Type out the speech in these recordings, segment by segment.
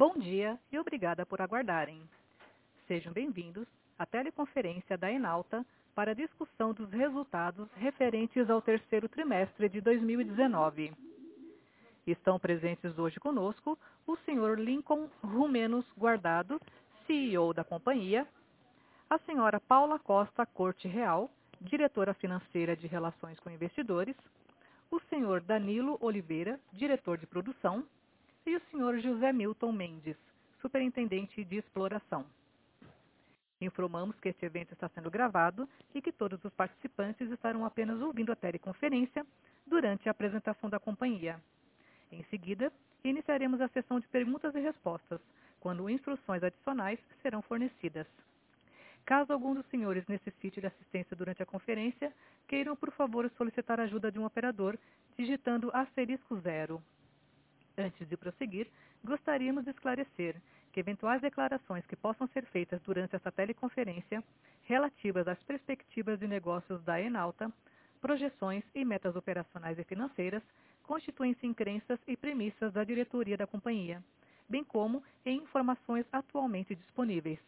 Bom dia e obrigada por aguardarem. Sejam bem-vindos à teleconferência da Enalta para discussão dos resultados referentes ao terceiro trimestre de 2019. Estão presentes hoje conosco o Sr. Lincoln Rumenos Guardado, CEO da companhia, a Sra. Paula Costa Corte Real, diretora financeira de Relações com Investidores, o Sr. Danilo Oliveira, diretor de produção, e o Sr. José Milton Mendes, superintendente de exploração. Informamos que este evento está sendo gravado e que todos os participantes estarão apenas ouvindo a teleconferência durante a apresentação da companhia. Em seguida, iniciaremos a sessão de perguntas e respostas, quando instruções adicionais serão fornecidas. Caso algum dos senhores necessite de assistência durante a conferência, queiram, por favor, solicitar a ajuda de um operador digitando asterisco zero. Antes de prosseguir, gostaríamos de esclarecer que eventuais declarações que possam ser feitas durante esta teleconferência relativas às perspectivas de negócios da Enalta, projeções e metas operacionais e financeiras constituem-se em crenças e premissas da diretoria da companhia, bem como em informações atualmente disponíveis.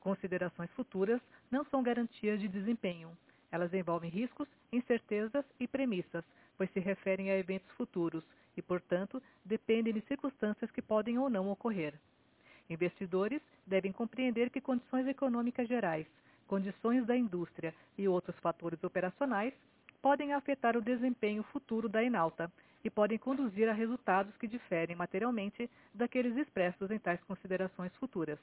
Considerações futuras não são garantias de desempenho. Elas envolvem riscos, incertezas e premissas, pois se referem a eventos futuros e, portanto, dependem de circunstâncias que podem ou não ocorrer. Investidores devem compreender que condições econômicas gerais, condições da indústria e outros fatores operacionais podem afetar o desempenho futuro da Enalta e podem conduzir a resultados que diferem materialmente daqueles expressos em tais considerações futuras.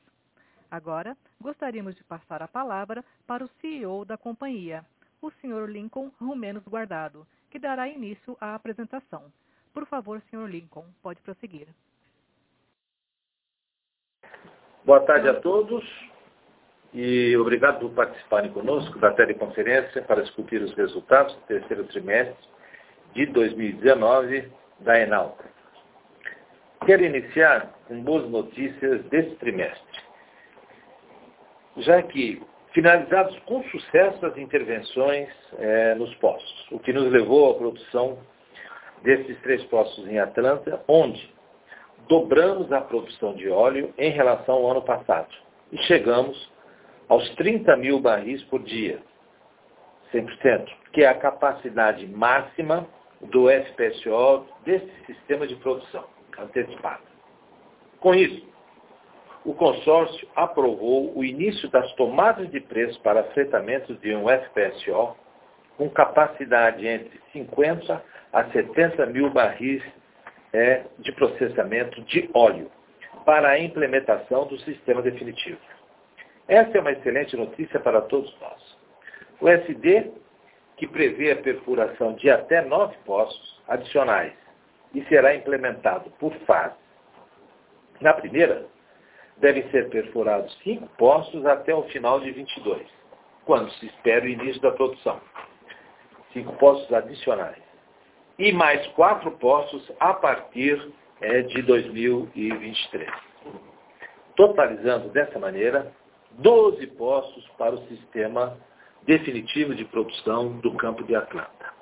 Agora, gostaríamos de passar a palavra para o CEO da companhia, o Sr. Lincoln Rumenos Guardado, que dará início à apresentação. Por favor, Sr. Lincoln, pode prosseguir. Boa tarde a todos e obrigado por participarem conosco da teleconferência para discutir os resultados do terceiro trimestre de 2019 da Enalta. Quero iniciar com boas notícias desse trimestre, já que finalizados com sucesso as intervenções é, nos poços, o que nos levou à produção desses três poços em Atlanta, onde dobramos a produção de óleo em relação ao ano passado e chegamos aos 30 mil barris por dia, 100%, que é a capacidade máxima do FPSO desse sistema de produção antecipada. Com isso, o consórcio aprovou o início das tomadas de preço para fretamento de um FPSO com capacidade entre 50 a 70 mil barris é, de processamento de óleo para a implementação do sistema definitivo. Essa é uma excelente notícia para todos nós. O SD, que prevê a perfuração de até nove poços adicionais e será implementado por fase. Na primeira, devem ser perfurados cinco poços até o final de 22, quando se espera o início da produção. Cinco poços adicionais e mais quatro postos a partir é, de 2023. Totalizando dessa maneira 12 postos para o sistema definitivo de produção do campo de Atlanta.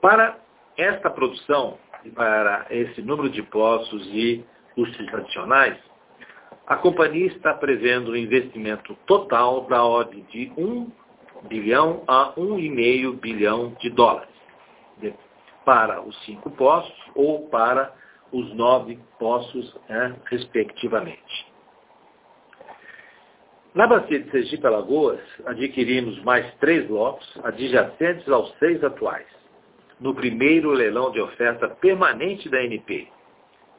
Para esta produção, e para esse número de postos e custos adicionais, a companhia está prevendo um investimento total da ordem de 1 bilhão a 1,5 bilhão de dólares para os cinco postos ou para os nove postos, né, respectivamente. Na bacia de Sergipe Alagoas, adquirimos mais três blocos adjacentes aos seis atuais, no primeiro leilão de oferta permanente da NP,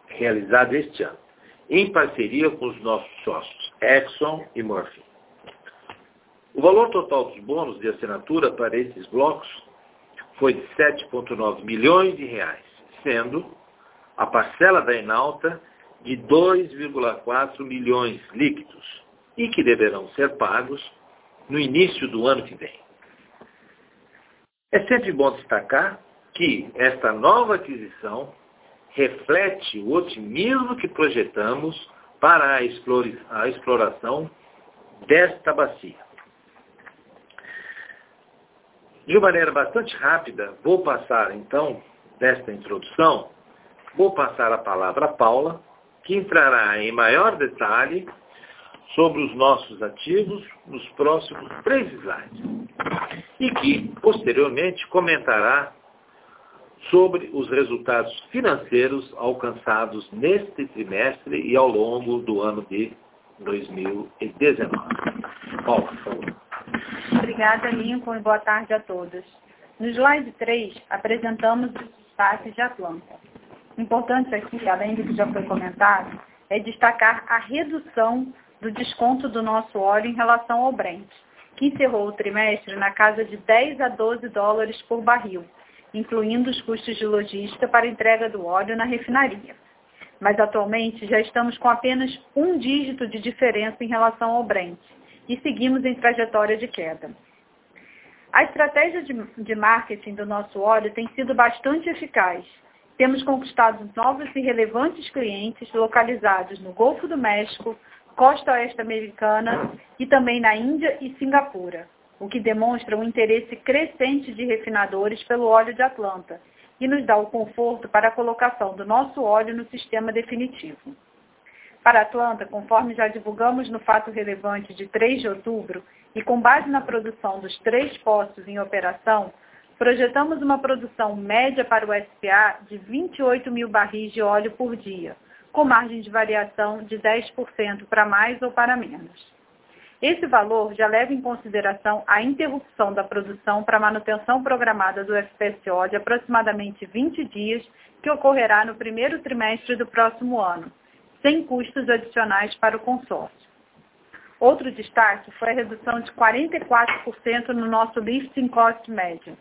realizado este ano, em parceria com os nossos sócios Exxon e Murphy. O valor total dos bônus de assinatura para esses blocos foi de 7,9 milhões de reais, sendo a parcela da Enalta de 2,4 milhões líquidos e que deverão ser pagos no início do ano que vem. É sempre bom destacar que esta nova aquisição reflete o otimismo que projetamos para a exploração desta bacia. De maneira bastante rápida, vou passar então, desta introdução, vou passar a palavra a Paula, que entrará em maior detalhe sobre os nossos ativos nos próximos três slides e que, posteriormente, comentará sobre os resultados financeiros alcançados neste trimestre e ao longo do ano de 2019. Paulo, por favor. Obrigada, Lincoln, e boa tarde a todos. No slide 3, apresentamos os destaques de Atlanta. Importante aqui, além do que já foi comentado, é destacar a redução do desconto do nosso óleo em relação ao Brent, que encerrou o trimestre na casa de 10 a 12 dólares por barril, incluindo os custos de logística para entrega do óleo na refinaria. Mas atualmente já estamos com apenas um dígito de diferença em relação ao Brent e seguimos em trajetória de queda. A estratégia de, de marketing do nosso óleo tem sido bastante eficaz. Temos conquistado novos e relevantes clientes localizados no Golfo do México, costa oeste americana e também na Índia e Singapura, o que demonstra um interesse crescente de refinadores pelo óleo de Atlanta e nos dá o conforto para a colocação do nosso óleo no sistema definitivo. Para Atlanta, conforme já divulgamos no fato relevante de 3 de outubro, e com base na produção dos três postos em operação, projetamos uma produção média para o SPA de 28 mil barris de óleo por dia, com margem de variação de 10% para mais ou para menos. Esse valor já leva em consideração a interrupção da produção para manutenção programada do FPSO de aproximadamente 20 dias, que ocorrerá no primeiro trimestre do próximo ano, sem custos adicionais para o consórcio. Outro destaque foi a redução de 44% no nosso lifting cost médio,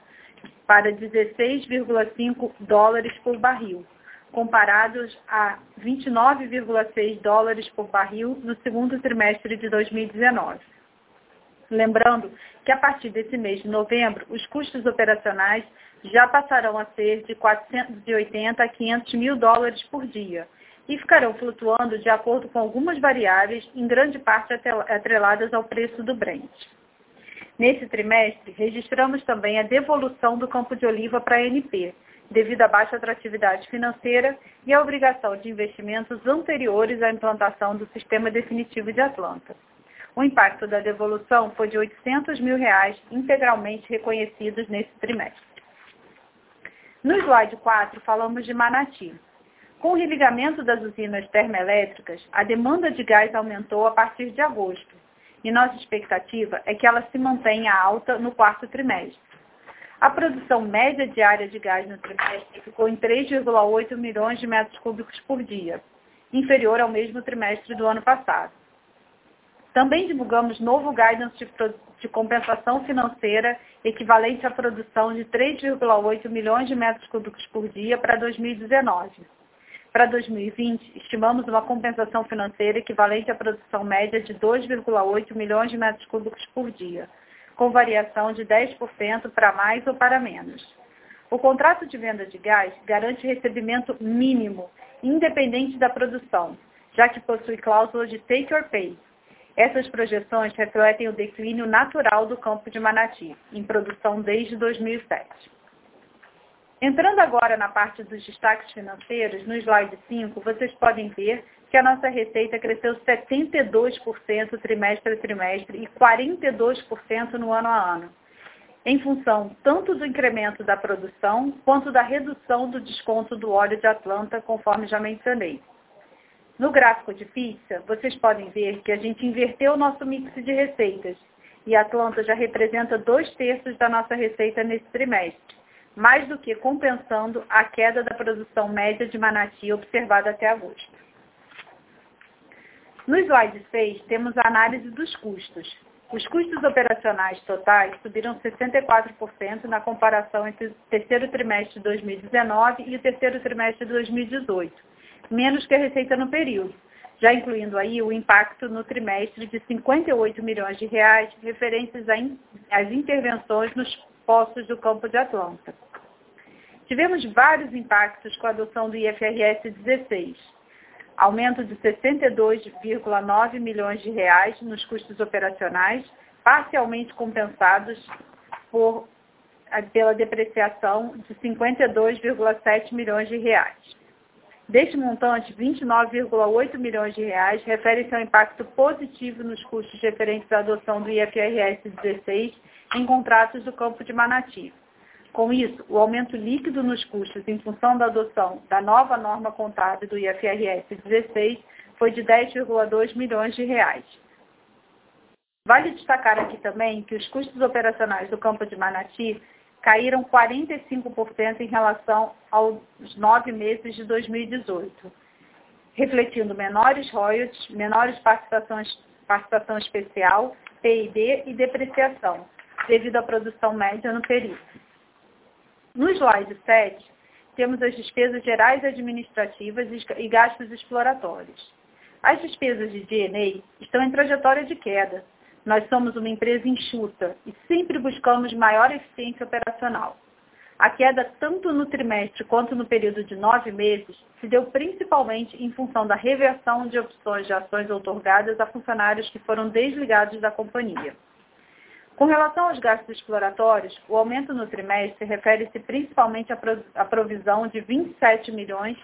para 16,5 dólares por barril, comparados a 29,6 dólares por barril no segundo trimestre de 2019. Lembrando que a partir desse mês de novembro, os custos operacionais já passarão a ser de 480 a 500 mil dólares por dia e ficarão flutuando de acordo com algumas variáveis, em grande parte atreladas ao preço do Brent. Nesse trimestre, registramos também a devolução do campo de oliva para a ANP, devido à baixa atratividade financeira e à obrigação de investimentos anteriores à implantação do sistema definitivo de Atlanta. O impacto da devolução foi de 800 mil reais integralmente reconhecidos nesse trimestre. No slide 4, falamos de Manati. Com o religamento das usinas termoelétricas, a demanda de gás aumentou a partir de agosto, e nossa expectativa é que ela se mantenha alta no quarto trimestre. A produção média diária de gás no trimestre ficou em 3,8 milhões de metros cúbicos por dia, inferior ao mesmo trimestre do ano passado. Também divulgamos novo guidance de, de compensação financeira equivalente à produção de 3,8 milhões de metros cúbicos por dia para 2019. Para 2020, estimamos uma compensação financeira equivalente à produção média de 2,8 milhões de metros cúbicos por dia, com variação de 10% para mais ou para menos. O contrato de venda de gás garante recebimento mínimo, independente da produção, já que possui cláusula de take or pay. Essas projeções refletem o declínio natural do campo de Manati, em produção desde 2007. Entrando agora na parte dos destaques financeiros, no slide 5, vocês podem ver que a nossa receita cresceu 72% trimestre a trimestre e 42% no ano a ano, em função tanto do incremento da produção quanto da redução do desconto do óleo de Atlanta, conforme já mencionei. No gráfico de pizza, vocês podem ver que a gente inverteu o nosso mix de receitas e Atlanta já representa dois terços da nossa receita nesse trimestre, mais do que compensando a queda da produção média de Manati observada até agosto. No slide 6, temos a análise dos custos. Os custos operacionais totais subiram 64% na comparação entre o terceiro trimestre de 2019 e o terceiro trimestre de 2018, menos que a receita no período, já incluindo aí o impacto no trimestre de 58 milhões de reais referentes às intervenções nos postos do campo de Atlanta. Tivemos vários impactos com a adoção do IFRS 16 aumento de 62,9 milhões de reais nos custos operacionais, parcialmente compensados por, pela depreciação de 52,7 milhões de reais. Deste montante, 29,8 milhões de reais referem-se ao impacto positivo nos custos referentes à adoção do IFRS 16 em contratos do campo de Manati. Com isso, o aumento líquido nos custos em função da adoção da nova norma contábil do IFRS 16 foi de 10,2 milhões de reais. Vale destacar aqui também que os custos operacionais do campo de Manati caíram 45% em relação aos nove meses de 2018, refletindo menores royalties, menores participações, participação especial, PID e depreciação, devido à produção média no período. No slide 7, temos as despesas gerais administrativas e gastos exploratórios. As despesas de DNA estão em trajetória de queda, nós somos uma empresa enxuta e sempre buscamos maior eficiência operacional. A queda, tanto no trimestre quanto no período de nove meses, se deu principalmente em função da reversão de opções de ações outorgadas a funcionários que foram desligados da companhia. Com relação aos gastos exploratórios, o aumento no trimestre refere-se principalmente à provisão de 27 milhões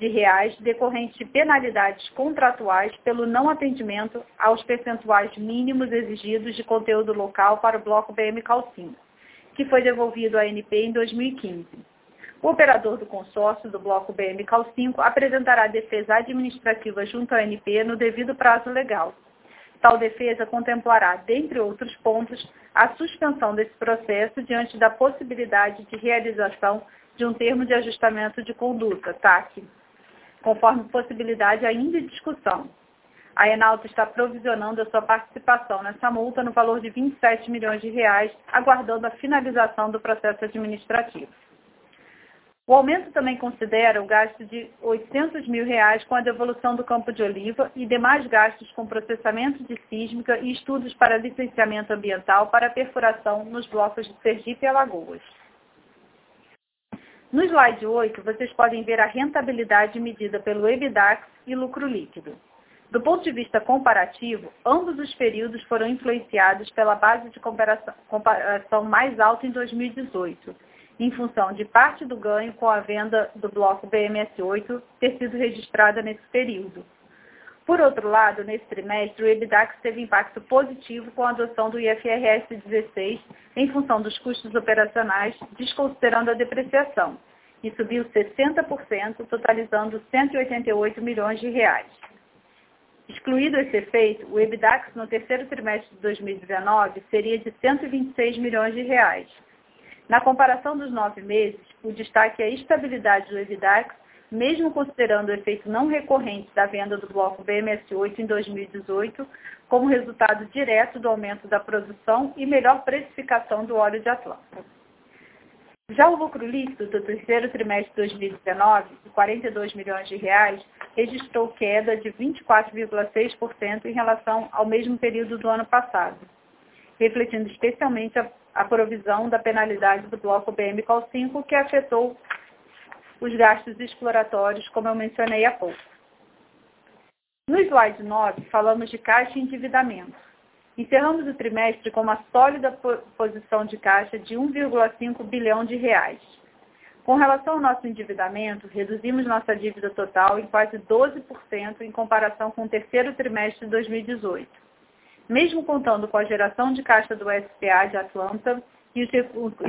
de reais decorrentes de penalidades contratuais pelo não atendimento aos percentuais mínimos exigidos de conteúdo local para o bloco BM Calcinho, que foi devolvido à ANP em 2015. O operador do consórcio do bloco BM Cal 5 apresentará defesa administrativa junto à ANP no devido prazo legal. Tal defesa contemplará, dentre outros pontos, a suspensão desse processo diante da possibilidade de realização de um termo de ajustamento de conduta, TAC, conforme possibilidade ainda em discussão. A Enalta está provisionando a sua participação nessa multa no valor de 27 milhões de reais, aguardando a finalização do processo administrativo. O aumento também considera o gasto de 800 mil reais com a devolução do campo de oliva e demais gastos com processamento de sísmica e estudos para licenciamento ambiental para perfuração nos blocos de Sergipe e Alagoas. No slide 8, vocês podem ver a rentabilidade medida pelo EBITDAX e lucro líquido. Do ponto de vista comparativo, ambos os períodos foram influenciados pela base de comparação mais alta em 2018, em função de parte do ganho com a venda do bloco BMS8 ter sido registrada nesse período. Por outro lado, nesse trimestre, o EBITDAX teve impacto positivo com a adoção do IFRS 16 em função dos custos operacionais, desconsiderando a depreciação, e subiu 60%, totalizando 188 milhões de reais. Excluído esse efeito, o EBITDAX no terceiro trimestre de 2019 seria de 126 milhões de reais. Na comparação dos nove meses, o destaque é a estabilidade do EBITDAX mesmo considerando o efeito não recorrente da venda do bloco BMS8 em 2018, como resultado direto do aumento da produção e melhor precificação do óleo de Atlanta. Já o lucro líquido do terceiro trimestre de 2019, de 42 milhões de reais, registrou queda de 24,6% em relação ao mesmo período do ano passado, refletindo especialmente a, a provisão da penalidade do bloco BM Col 5, que afetou os gastos exploratórios, como eu mencionei há pouco. No slide 9, falamos de caixa e endividamento. Encerramos o trimestre com uma sólida posição de caixa de 1,5 bilhão de reais. Com relação ao nosso endividamento, reduzimos nossa dívida total em quase 12% em comparação com o terceiro trimestre de 2018. Mesmo contando com a geração de caixa do SPA de Atlanta e,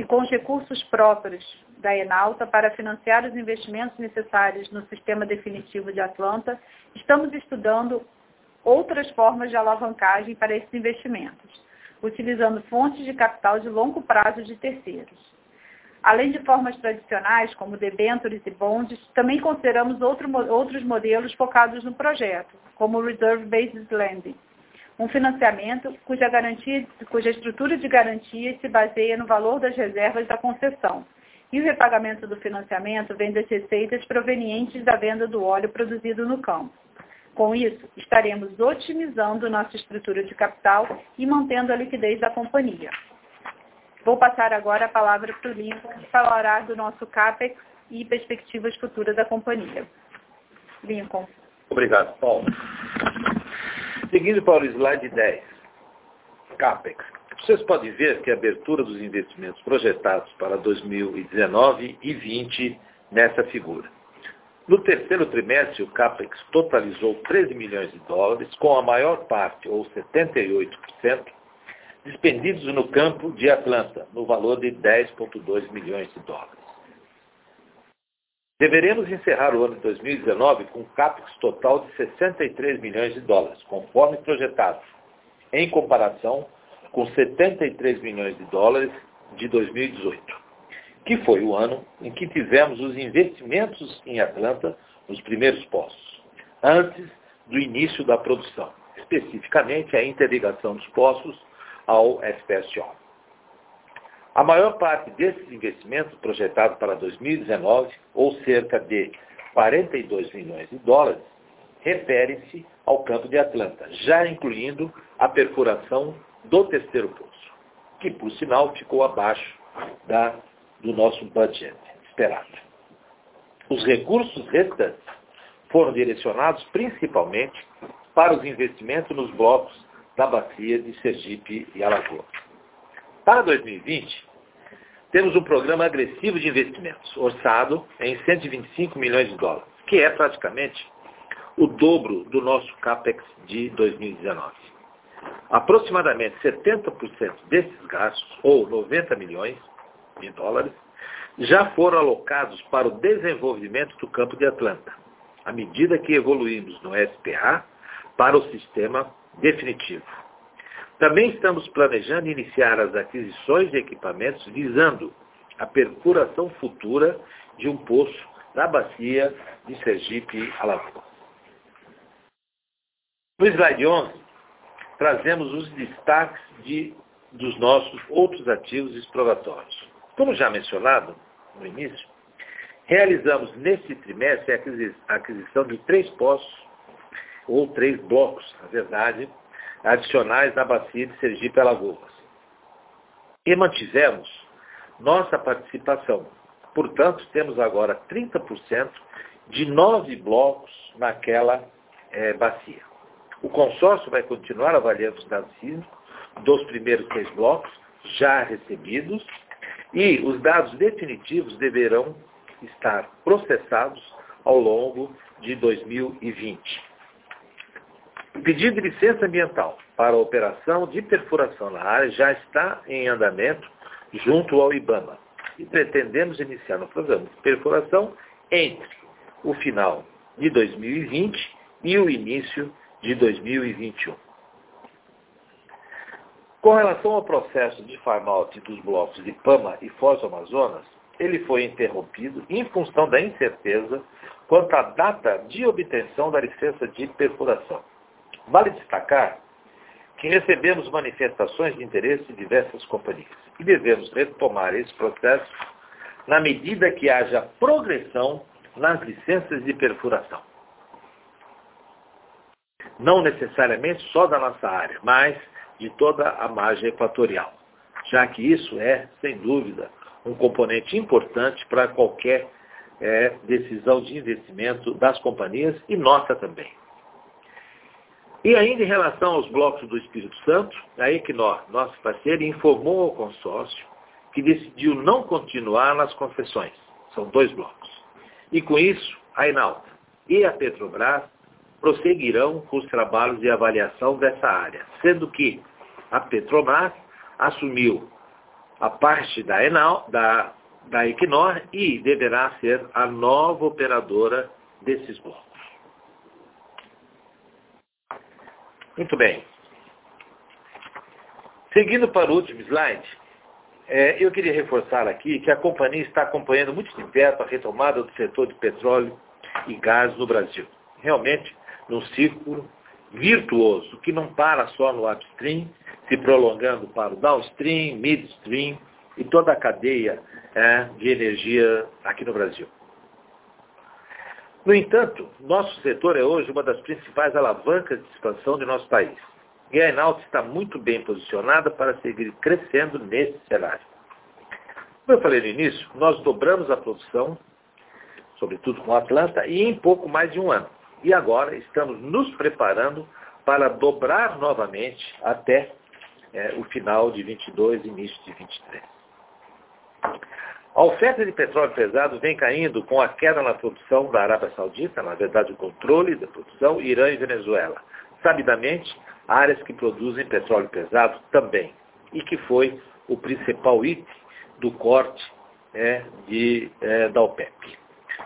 com os recursos próprios da Enalta para financiar os investimentos necessários no sistema definitivo de Atlanta, estamos estudando outras formas de alavancagem para esses investimentos, utilizando fontes de capital de longo prazo de terceiros. Além de formas tradicionais, como debêntures e bonds, também consideramos outro, outros modelos focados no projeto, como o Reserve Based Lending, um financiamento cuja, garantia, cuja estrutura de garantia se baseia no valor das reservas da concessão, e o repagamento do financiamento vem das receitas provenientes da venda do óleo produzido no campo. Com isso, estaremos otimizando nossa estrutura de capital e mantendo a liquidez da companhia. Vou passar agora a palavra para o Lincoln, que falará do nosso CAPEX e perspectivas futuras da companhia. Lincoln. Obrigado, Paulo. Seguindo para o slide 10, CAPEX. Vocês podem ver que a abertura dos investimentos projetados para 2019 e 2020 nessa figura. No terceiro trimestre, o CAPEX totalizou 13 milhões de dólares, com a maior parte, ou 78%, dispendidos no campo de Atlanta, no valor de 10,2 milhões de dólares. Deveremos encerrar o ano de 2019 com um CAPEX total de 63 milhões de dólares, conforme projetado, em comparação com 73 milhões de dólares de 2018, que foi o ano em que tivemos os investimentos em Atlanta nos primeiros poços, antes do início da produção, especificamente a interligação dos poços ao FPSO. A maior parte desses investimentos projetados para 2019, ou cerca de 42 milhões de dólares, referem-se ao campo de Atlanta, já incluindo a perfuração do terceiro poço, que por sinal ficou abaixo da, do nosso budget esperado. Os recursos restantes foram direcionados principalmente para os investimentos nos blocos da bacia de Sergipe e Alagoas. Para 2020, temos um programa agressivo de investimentos, orçado em 125 milhões de dólares, que é praticamente o dobro do nosso CAPEX de 2019. Aproximadamente 70% desses gastos, ou 90 milhões de dólares, já foram alocados para o desenvolvimento do campo de Atlanta, à medida que evoluímos no SPA para o sistema definitivo. Também estamos planejando iniciar as aquisições de equipamentos visando a perfuração futura de um poço na bacia de Sergipe, Alagoas. No slide 11, trazemos os destaques de, dos nossos outros ativos exploratórios. Como já mencionado no início, realizamos nesse trimestre a aquisição de três poços, ou três blocos, na verdade, adicionais na bacia de Sergipe Alagoas. E mantivemos nossa participação. Portanto, temos agora 30% de nove blocos naquela é, bacia. O consórcio vai continuar avaliando os dados sísmicos dos primeiros três blocos já recebidos e os dados definitivos deverão estar processados ao longo de 2020. O pedido de licença ambiental para a operação de perfuração na área já está em andamento junto ao IBAMA e pretendemos iniciar no programa de perfuração entre o final de 2020 e o início de 2021. Com relação ao processo de farm-out dos blocos de Pama e Foz do Amazonas, ele foi interrompido em função da incerteza quanto à data de obtenção da licença de perfuração. Vale destacar que recebemos manifestações de interesse de diversas companhias e devemos retomar esse processo na medida que haja progressão nas licenças de perfuração. Não necessariamente só da nossa área, mas de toda a margem equatorial, já que isso é, sem dúvida, um componente importante para qualquer é, decisão de investimento das companhias e nossa também. E ainda em relação aos blocos do Espírito Santo, a Equinor, nosso parceiro, informou ao consórcio que decidiu não continuar nas concessões. São dois blocos. E com isso, a Enalta e a Petrobras prosseguirão com os trabalhos de avaliação dessa área, sendo que a Petrobras assumiu a parte da, Enal, da, da Equinor e deverá ser a nova operadora desses blocos. Muito bem. Seguindo para o último slide, é, eu queria reforçar aqui que a companhia está acompanhando muito de perto a retomada do setor de petróleo e gás no Brasil. Realmente, num círculo virtuoso, que não para só no upstream, se prolongando para o downstream, midstream e toda a cadeia é, de energia aqui no Brasil. No entanto, nosso setor é hoje uma das principais alavancas de expansão de nosso país. E a Enalta está muito bem posicionada para seguir crescendo nesse cenário. Como eu falei no início, nós dobramos a produção, sobretudo com a Atlanta, e em pouco mais de um ano. E agora estamos nos preparando para dobrar novamente até é, o final de 22 e início de 23. A oferta de petróleo pesado vem caindo com a queda na produção da Arábia Saudita, na verdade o controle da produção, Irã e Venezuela. Sabidamente, áreas que produzem petróleo pesado também, e que foi o principal item do corte é, de, é, da OPEP.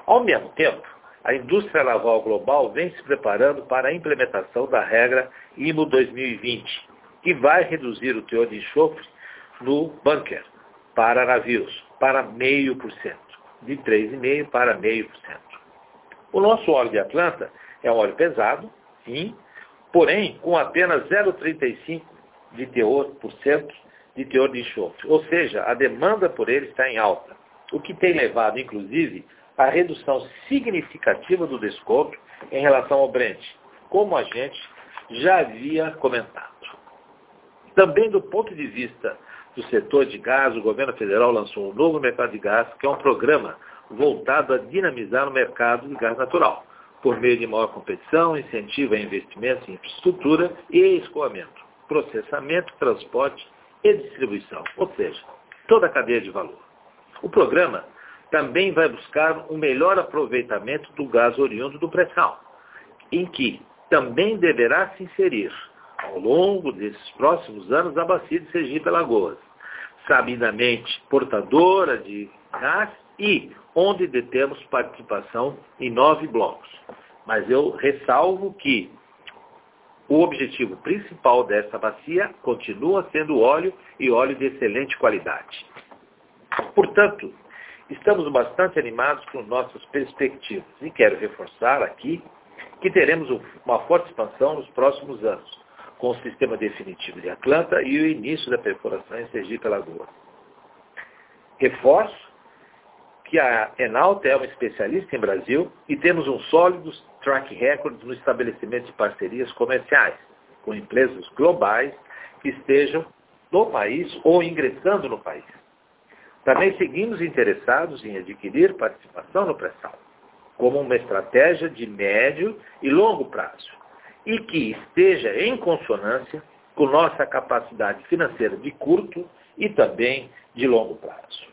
Ao mesmo tempo, a indústria naval global vem se preparando para a implementação da regra IMO 2020, que vai reduzir o teor de enxofre no bunker para navios, para 0,5%, de 3,5% para 0,5%. O nosso óleo de Atlanta é um óleo pesado, sim, porém com apenas 0,35% de teor por cento de teor de enxofre. Ou seja, a demanda por ele está em alta, o que tem levado, inclusive, à redução significativa do desconto em relação ao Brent, como a gente já havia comentado. Também do ponto de vista do setor de gás, o governo federal lançou um novo mercado de gás, que é um programa voltado a dinamizar o mercado de gás natural, por meio de maior competição, incentivo a investimentos em infraestrutura e escoamento, processamento, transporte e distribuição, ou seja, toda a cadeia de valor. O programa também vai buscar um melhor aproveitamento do gás oriundo do pré-sal, em que também deverá se inserir ao longo desses próximos anos a bacia de Sergipe Alagoas, sabidamente portadora de gás e onde detemos participação em nove blocos. Mas eu ressalvo que o objetivo principal dessa bacia continua sendo óleo e óleo de excelente qualidade. Portanto, estamos bastante animados com nossas perspectivas e quero reforçar aqui que teremos uma forte expansão nos próximos anos, com o sistema definitivo de Atlanta e o início da perfuração em Sergipe Alagoas. Reforço que a Enalta é uma especialista em Brasil e temos um sólido track record no estabelecimento de parcerias comerciais com empresas globais que estejam no país ou ingressando no país. Também seguimos interessados em adquirir participação no pré-sal, como uma estratégia de médio e longo prazo, e que esteja em consonância com nossa capacidade financeira de curto e também de longo prazo.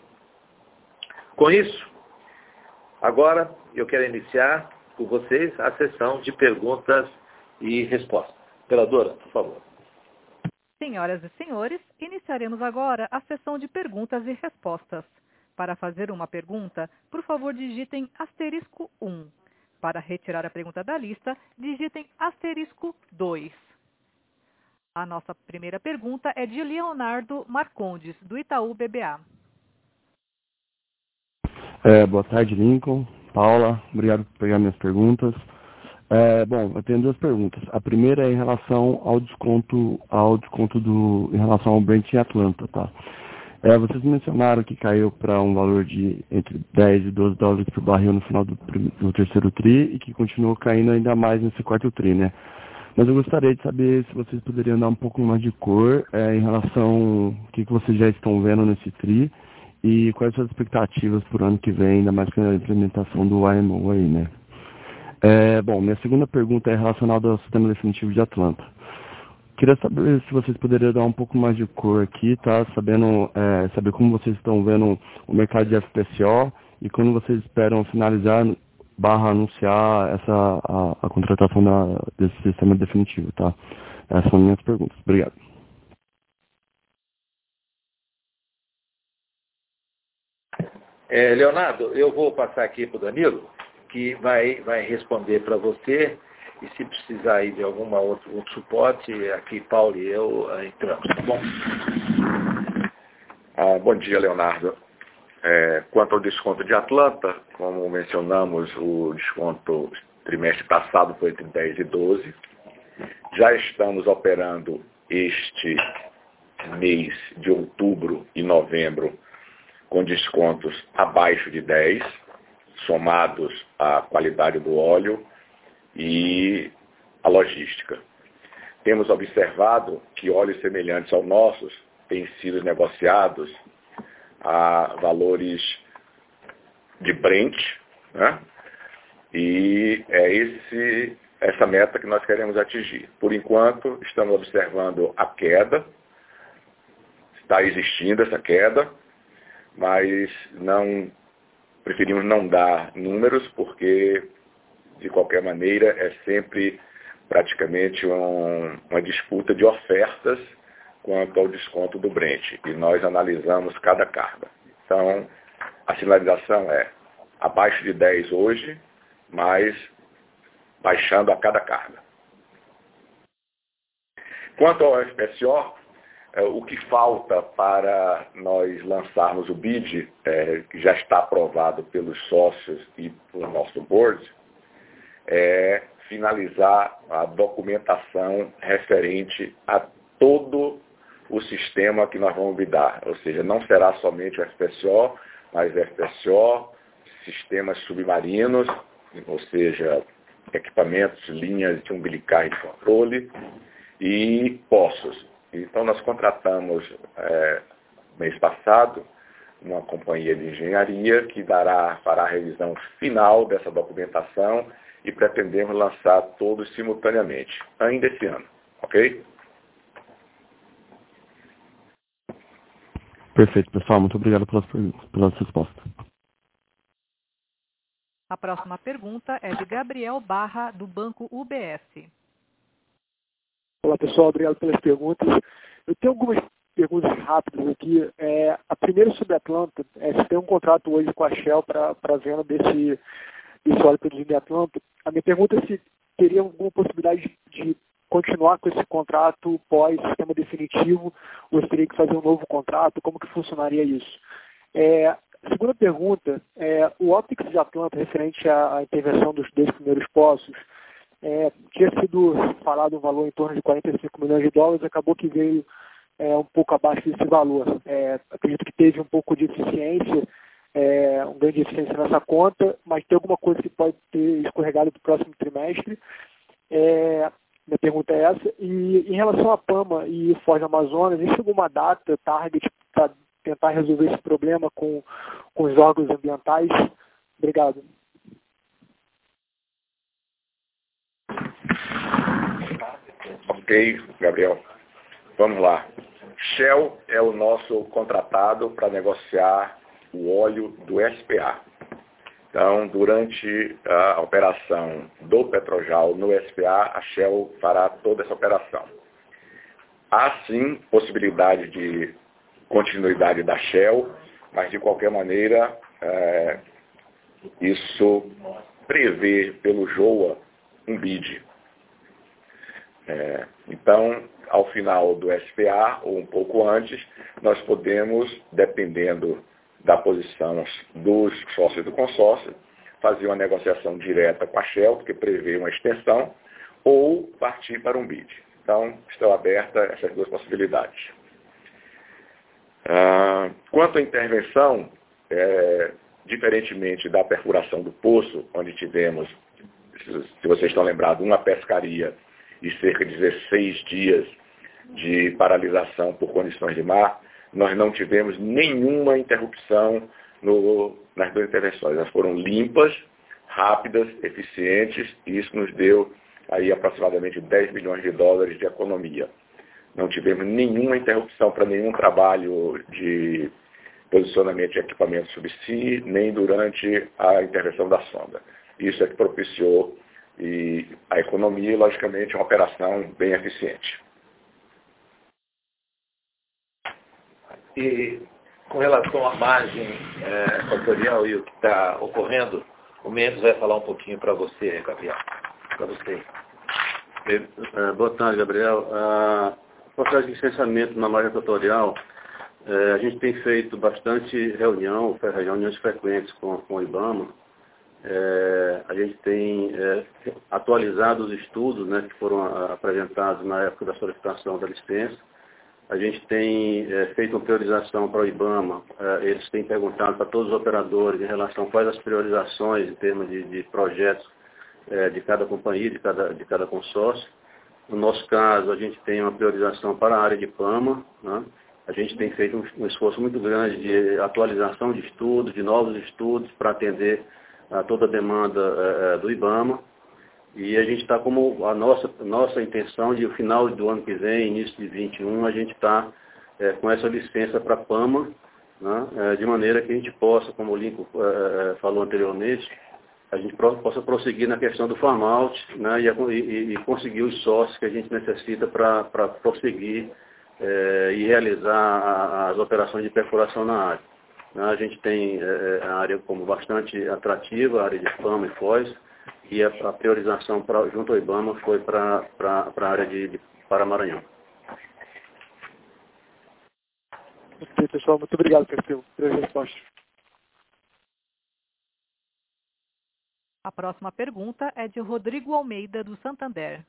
Com isso, agora eu quero iniciar com vocês a sessão de perguntas e respostas. Peladora, por favor. Senhoras e senhores, iniciaremos agora a sessão de perguntas e respostas. Para fazer uma pergunta, por favor digitem asterisco 1. Para retirar a pergunta da lista, digitem asterisco 2. A nossa primeira pergunta é de Leonardo Marcondes, do Itaú BBA. É, boa tarde, Lincoln. Paula, obrigado por pegar minhas perguntas. É, bom, eu tenho duas perguntas. A primeira é em relação ao desconto, ao desconto do, em relação ao Brent em Atlanta, tá? É, vocês mencionaram que caiu para um valor de entre 10 e 12 dólares por barril no final do, do, terceiro TRI e que continuou caindo ainda mais nesse quarto TRI, né? Mas eu gostaria de saber se vocês poderiam dar um pouco mais de cor é, em relação ao que, que vocês já estão vendo nesse TRI e quais são as expectativas para o ano que vem, ainda mais com a implementação do IMO aí, né? É, bom, minha segunda pergunta é relacionada ao sistema definitivo de Atlanta. Queria saber se vocês poderiam dar um pouco mais de cor aqui, tá? Sabendo, é, saber como vocês estão vendo o mercado de FPSO e quando vocês esperam finalizar barra anunciar essa, a, a contratação da, desse sistema definitivo, tá? Essas são minhas perguntas. Obrigado. É, Leonardo, eu vou passar aqui para o Danilo, que vai, vai responder para você e se precisar aí de algum outro, suporte, aqui Paulo e eu uh, entramos, tá bom? Ah, bom dia, Leonardo. É, quanto ao desconto de Atlanta, como mencionamos, o desconto trimestre passado foi entre 10 e 12. Já estamos operando este mês de outubro e novembro com descontos abaixo de 10, somados à qualidade do óleo e a logística. Temos observado que óleos semelhantes aos nossos têm sido negociados a valores de Brent, né? e é esse, essa meta que nós queremos atingir. Por enquanto, estamos observando a queda, está existindo essa queda, mas não preferimos não dar números porque, de qualquer maneira, é sempre praticamente um, uma disputa de ofertas quanto ao desconto do Brent. E nós analisamos cada carga. Então, a sinalização é abaixo de 10 hoje, mas baixando a cada carga. Quanto ao FPSO, é, o que falta para nós lançarmos o BID, é, que já está aprovado pelos sócios e pelo nosso board, é finalizar a documentação referente a todo o sistema que nós vamos bidar. Ou seja, não será somente o FPSO, mas FPSO, sistemas submarinos, ou seja, equipamentos, linhas de umbilicais de controle e poços. Então nós contratamos é, mês passado uma companhia de engenharia que dará, fará a revisão final dessa documentação e pretendemos lançar todos simultaneamente, ainda esse ano, ok? Perfeito, pessoal. Muito obrigado pelas, pelas respostas. A próxima pergunta é de Gabriel Barra, do Banco UBS. Olá, pessoal. Obrigado pelas perguntas. Eu tenho algumas perguntas rápidas aqui. É, a primeira sobre a Atlanta. É, você tem um contrato hoje com a Shell para a venda desse, óleo produzido em Atlanta. A minha pergunta é se teria alguma possibilidade de, continuar com esse contrato pós-sistema definitivo ou se teria que fazer um novo contrato? Como que funcionaria isso? É, segunda pergunta, é, o Optics de Atlanta, referente à, à intervenção dos dois primeiros poços, é, tinha sido falado um valor em torno de 45 milhões de dólares, acabou que veio é, um pouco abaixo desse valor. É, acredito que teve um pouco de eficiência, é, um ganho de eficiência nessa conta, mas tem alguma coisa que pode ter escorregado para o próximo trimestre. É, minha pergunta é essa. E em relação à PAMA e Foz Amazonas, existe alguma data, target, para tentar resolver esse problema com, com os órgãos ambientais? Obrigado. Ok, Gabriel. Vamos lá. Shell é o nosso contratado para negociar o óleo do SPA. Então, durante a operação do Petrojal no SPA, a Shell fará toda essa operação. Há sim possibilidade de continuidade da Shell, mas de qualquer maneira, é, isso prevê pelo JOA um bid. É, então, ao final do SPA, ou um pouco antes, nós podemos, dependendo da posição dos sócios do consórcio, fazer uma negociação direta com a Shell, que prevê uma extensão, ou partir para um bid. Então, estão abertas essas duas possibilidades. Ah, quanto à intervenção, é, diferentemente da perfuração do poço, onde tivemos, se vocês estão lembrados, uma pescaria e cerca de 16 dias de paralisação por condições de mar, nós não tivemos nenhuma interrupção no, nas duas intervenções. Elas foram limpas, rápidas, eficientes, e isso nos deu aí aproximadamente 10 milhões de dólares de economia. Não tivemos nenhuma interrupção para nenhum trabalho de posicionamento de equipamento subsea, nem durante a intervenção da sonda. Isso é que propiciou e a economia e, logicamente, uma operação bem eficiente. E com relação à margem é, e o que está ocorrendo, o Mendes vai falar um pouquinho para você, Gabriel. Para você. É, boa tarde, Gabriel. A processo de licenciamento na margem equatorial, é, a gente tem feito bastante reunião, reuniões frequentes com, com o IBAMA. É, a gente tem é, atualizado os estudos né, que foram apresentados na época da solicitação da licença a gente tem é, feito uma priorização para o IBAMA, é, eles têm perguntado para todos os operadores em relação a quais as priorizações em termos de, de projetos é, de cada companhia, de cada, de cada consórcio. No nosso caso, a gente tem uma priorização para a área de PAMA, né? a gente tem feito um, um, esforço muito grande de atualização de estudos, de novos estudos para atender a toda a demanda do IBAMA. E a gente está como a nossa, nossa intenção de, final do ano que vem, início de 21, a gente está é, com essa licença para PAMA né, é, de maneira que a gente possa, como o Lincoln é, falou anteriormente, a gente possa prosseguir na questão do farm out né, e, e, conseguir os sócios que a gente necessita para prosseguir é, e realizar as operações de perfuração na área. Né, a gente tem é, a área como bastante atrativa, a área de fama e foz, e a, a priorização pra, junto ao IBAMA foi para a área de, de Paramaranhão. Ok, pessoal. Muito obrigado, Perfil, pelas respostas. A próxima pergunta é de Rodrigo Almeida, do Santander.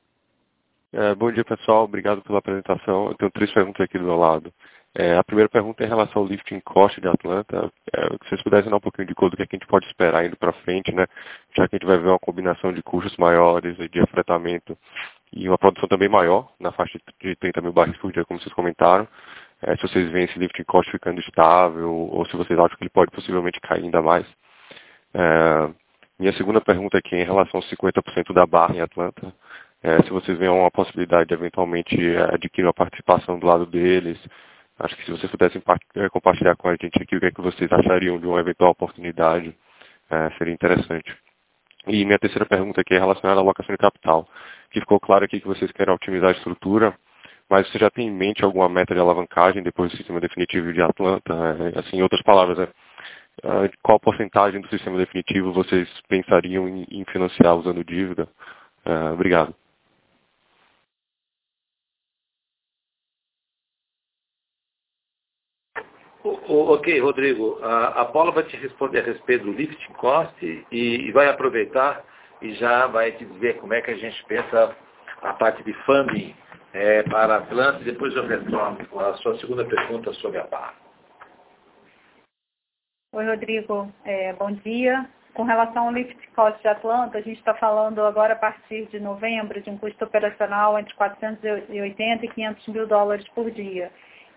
É, bom dia, pessoal. Obrigado pela apresentação. Eu tenho três perguntas aqui do meu lado. É, a primeira pergunta é em relação ao lifting cost de Atlanta. É, se vocês pudessem dar um pouquinho de cor do que, é que a gente pode esperar indo para frente, né? já que a gente vai ver uma combinação de custos maiores, de afretamento e uma produção também maior, na faixa de 30 mil barris por dia, como vocês comentaram. É, se vocês veem esse lifting cost ficando estável ou se vocês acham que ele pode possivelmente cair ainda mais. É, minha segunda pergunta aqui é em relação aos 50% da barra em Atlanta. É, se vocês veem uma possibilidade de eventualmente adquirir uma participação do lado deles, Acho que se vocês pudessem eh, compartilhar com a gente aqui o que, é que vocês achariam de uma eventual oportunidade, é, seria interessante. E minha terceira pergunta aqui é relacionada à alocação de capital, que ficou claro aqui que vocês querem otimizar a estrutura, mas você já tem em mente alguma meta de alavancagem depois do sistema definitivo de Atlanta? É, assim, em outras palavras, é, qual porcentagem do sistema definitivo vocês pensariam em, financiar usando dívida? É, obrigado. ok, Rodrigo. A, a Paula vai te responder a respeito do lifting cost e, e, vai aproveitar e já vai te dizer como é que a gente pensa a parte de funding é, para a planta e depois eu retorno com a sua segunda pergunta sobre a barra. Oi, Rodrigo. É, bom dia. Com relação ao lift cost de Atlanta, a gente está falando agora a partir de novembro de um custo operacional entre 480 e 500 mil dólares por dia.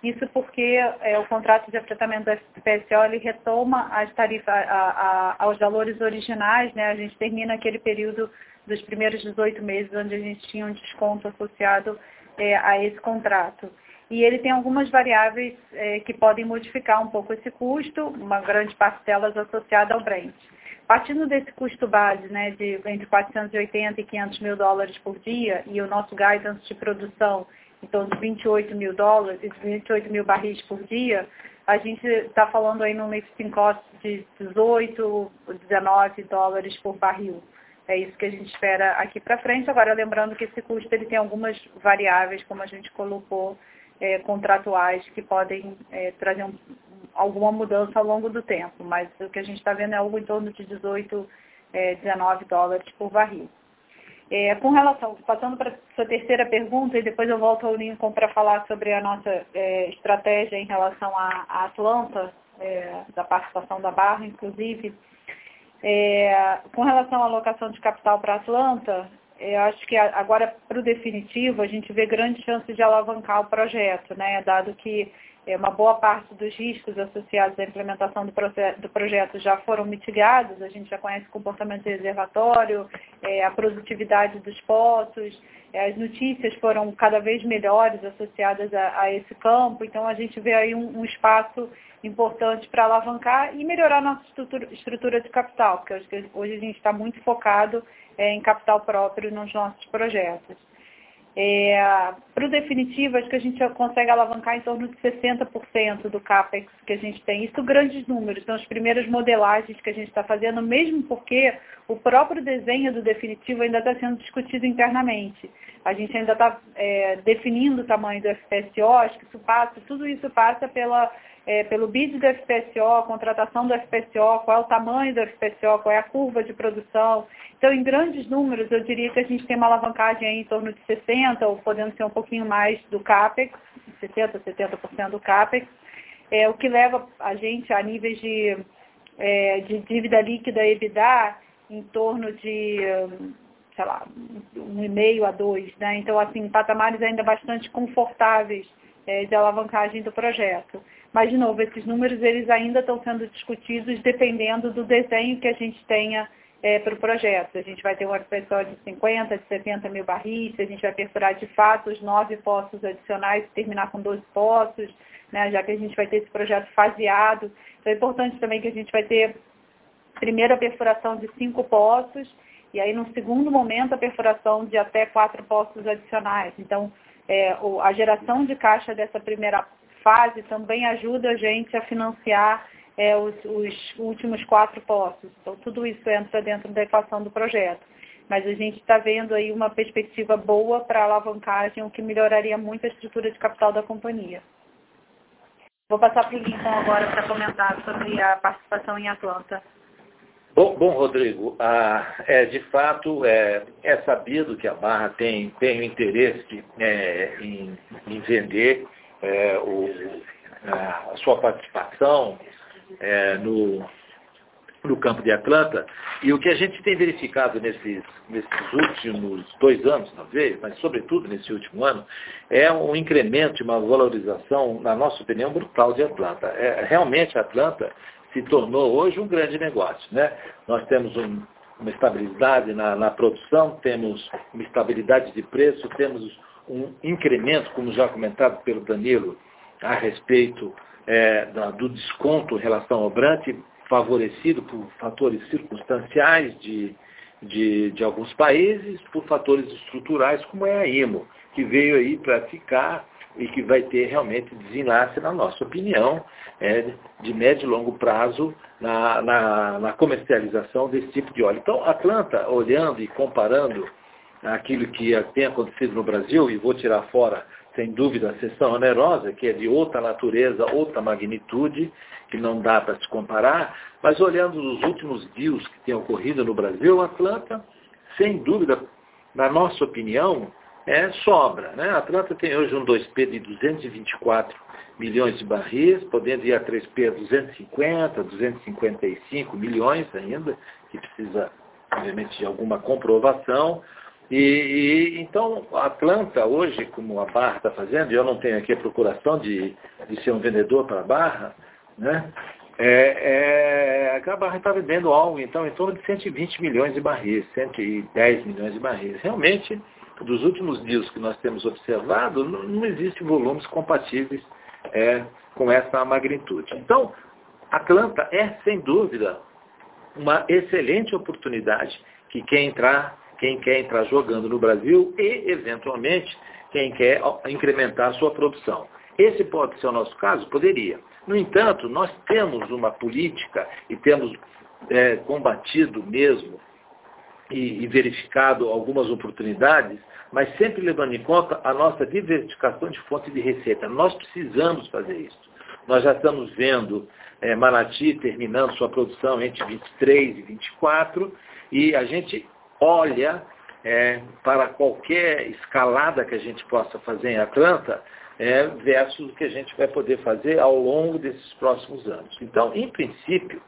Isso porque é, o contrato de afetamento da FPSO ele retoma as tarifas a, a, aos valores originais, né? A gente termina aquele período dos primeiros 18 meses onde a gente tinha um desconto associado é, a esse contrato. E ele tem algumas variáveis é, que podem modificar um pouco esse custo, uma grande parte delas associada ao Brent. Partindo desse custo base, né, de entre 480 e 500 mil dólares por dia, e o nosso guidance de produção em torno de 28 mil dólares, 28 mil barris por dia, a gente está falando aí num lifting cost de 18, 19 dólares por barril. É isso que a gente espera aqui para frente. Agora, lembrando que esse custo ele tem algumas variáveis, como a gente colocou, é, contratuais, que podem é, trazer um, alguma mudança ao longo do tempo. Mas o que a gente está vendo é algo em torno de 18, é, 19 dólares por barril. É, com relação, passando para sua terceira pergunta, e depois eu volto ao Lincoln para falar sobre a nossa é, estratégia em relação à, Atlanta, é, da participação da Barra, inclusive. É, com relação à alocação de capital para Atlanta, eu acho que agora, para o definitivo, a gente vê grande chance de alavancar o projeto, né, dado que é, uma boa parte dos riscos associados à implementação do, do, projeto já foram mitigados, a gente já conhece o comportamento reservatório, é, a produtividade dos poços, é, as notícias foram cada vez melhores associadas a, a esse campo, então a gente vê aí um, um espaço importante para alavancar e melhorar nossa estrutura, estrutura de capital, porque hoje a gente está muito focado é, em capital próprio nos nossos projetos. É, para o definitivo, acho que a gente consegue alavancar em torno de 60% do CAPEX que a gente tem. Isso grandes números, são as primeiras modelagens que a gente está fazendo, mesmo porque o próprio desenho do definitivo ainda está sendo discutido internamente. A gente ainda está é, definindo o tamanho do FPSO, acho que isso passa, tudo isso passa pela é, pelo bid do FPSO, contratação do FPSO, qual é o tamanho do FPSO, qual é a curva de produção. Então, em grandes números, eu diria que a gente tem uma alavancagem em torno de 60%, ou podendo ser um pouquinho mais do CAPEX, 60%, 70% do CAPEX, é, o que leva a gente a níveis de, é, de dívida líquida EBITDA em torno de, sei lá, 1,5 a 2. Né? Então, assim, patamares ainda bastante confortáveis é, de alavancagem do projeto. Mas, de novo, esses números eles ainda estão sendo discutidos dependendo do desenho que a gente tenha é, para o projeto. A gente vai ter um arquiteto de 50, de 70 mil barris, a gente vai perfurar de fato os nove poços adicionais, terminar com 12 poços, né, já que a gente vai ter esse projeto faseado. Então é importante também que a gente vai ter primeiro a perfuração de cinco poços, e aí no segundo momento a perfuração de até quatro poços adicionais. Então, é, a geração de caixa dessa primeira fase também ajuda a gente a financiar é, os, os, últimos quatro postos. Então, tudo isso entra dentro da equação do projeto. Mas a gente está vendo aí uma perspectiva boa para alavancagem, o que melhoraria muito a estrutura de capital da companhia. Vou passar para o Lincoln agora para comentar sobre a participação em Atlanta. Bom, bom Rodrigo, ah, é, de fato é, é, sabido que a Barra tem, tem o interesse é, em, em, vender é, o, a sua participação é, no, no campo de Atlanta. E o que a gente tem verificado nesses, nesses últimos dois anos, talvez, mas sobretudo nesse último ano, é um incremento, uma valorização, na nossa opinião, brutal de Atlanta. É, realmente, Atlanta se tornou hoje um grande negócio. Né? Nós temos um, uma estabilidade na, na produção, temos uma estabilidade de preço, temos um incremento, como já comentado pelo Danilo, a respeito é, do desconto em relação ao Brant, favorecido por fatores circunstanciais de, de, de, alguns países, por fatores estruturais, como é a IMO, que veio aí para ficar e que vai ter realmente desenlace, na nossa opinião, é, de médio e longo prazo na, na, na comercialização desse tipo de óleo. Então, Atlanta, olhando e comparando aquilo que tem acontecido no Brasil, e vou tirar fora sem dúvida, a sessão onerosa, que é de outra natureza, outra magnitude, que não dá para se comparar, mas olhando os últimos deals que têm ocorrido no Brasil, Atlanta, sem dúvida, na nossa opinião, é, sobra. Né? A Atlanta tem hoje um 2P de 224 milhões de barris, podendo ir a 3P a 250, 255 milhões ainda, que precisa, obviamente, de alguma comprovação. E, e, então, a Atlanta hoje, como a Barra está fazendo, e eu não tenho aqui a procuração de, de ser um vendedor para a Barra, né? É, é, a Barra está vendendo algo então, em torno de 120 milhões de barris, 110 milhões de barris. Realmente, dos últimos dias que nós temos observado, não, não existem volumes compatíveis é, com essa magnitude. Então, Atlanta é, sem dúvida, uma excelente oportunidade que quem entrar quem quer entrar jogando no Brasil e, eventualmente, quem quer incrementar sua produção. Esse pode ser o nosso caso? Poderia. No entanto, nós temos uma política e temos é, combatido mesmo e, e, verificado algumas oportunidades, mas sempre levando em conta a nossa diversificação de fonte de receita. Nós precisamos fazer isso. Nós já estamos vendo é, Manati terminando sua produção entre 23 e 24, e a gente olha é, para qualquer escalada que a gente possa fazer em Atlanta é, versus o que a gente vai poder fazer ao longo desses próximos anos. Então, em princípio,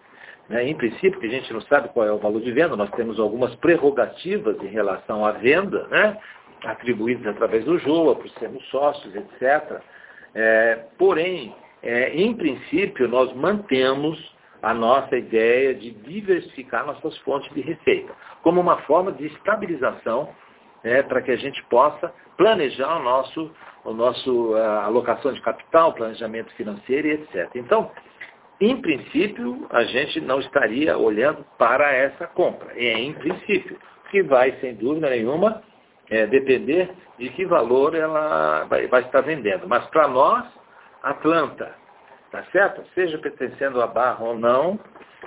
né, em princípio, que a gente não sabe qual é o valor de venda, nós temos algumas prerrogativas em relação à venda, né, atribuídas através do JOA, por sermos sócios, etc. É, porém, é, em princípio, nós mantemos a nossa ideia de diversificar nossas fontes de receita, como uma forma de estabilização né, para que a gente possa planejar o nosso, o nosso a alocação de capital, planejamento financeiro e etc. Então, em princípio, a gente não estaria olhando para essa compra. É em princípio, que vai, sem dúvida nenhuma, é, depender de que valor ela vai, vai estar vendendo. Mas para nós, Atlanta, tá certo? Seja pertencendo à barra ou não,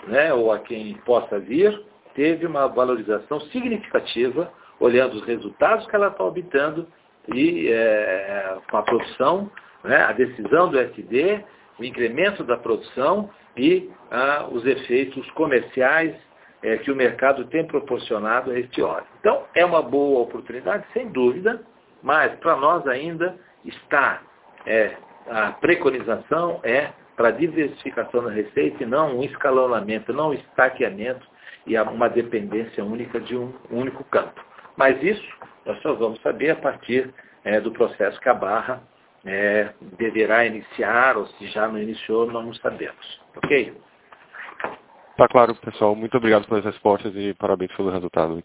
né, ou a quem possa vir, teve uma valorização significativa, olhando os resultados que ela está obtendo e é, com a produção, né, a decisão do SD, o incremento da produção e ah, os efeitos comerciais é, que o mercado tem proporcionado a este óleo. Então, é uma boa oportunidade, sem dúvida, mas para nós ainda está é, a preconização é para diversificação da receita e não um escalonamento, não um estaqueamento e uma dependência única de um único campo. Mas isso nós só vamos saber a partir é, do processo que a Barra é, deverá iniciar, ou se já não iniciou, não sabemos. Ok? Tá claro, pessoal. Muito obrigado pelas respostas e parabéns pelo resultado.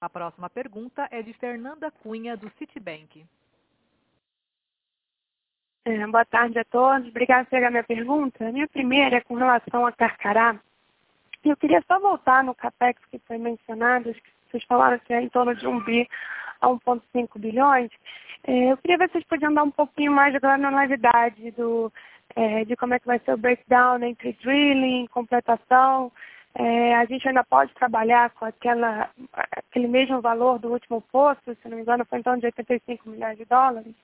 A próxima pergunta é de Fernanda Cunha, do Citibank. É, boa tarde a todos. Obrigada por pegar minha pergunta. A minha primeira é com relação a Carcará. Eu queria só voltar no CAPEX que foi mencionado, que vocês falaram que é em torno de 1 bi a 1,5 bilhões. É, eu queria ver se vocês podiam dar um pouquinho mais de granularidade do, é, de como é que vai ser o breakdown entre drilling, completação. É, a gente ainda pode trabalhar com aquela, aquele mesmo valor do último posto, se não me engano, foi torno de 85 milhões de dólares.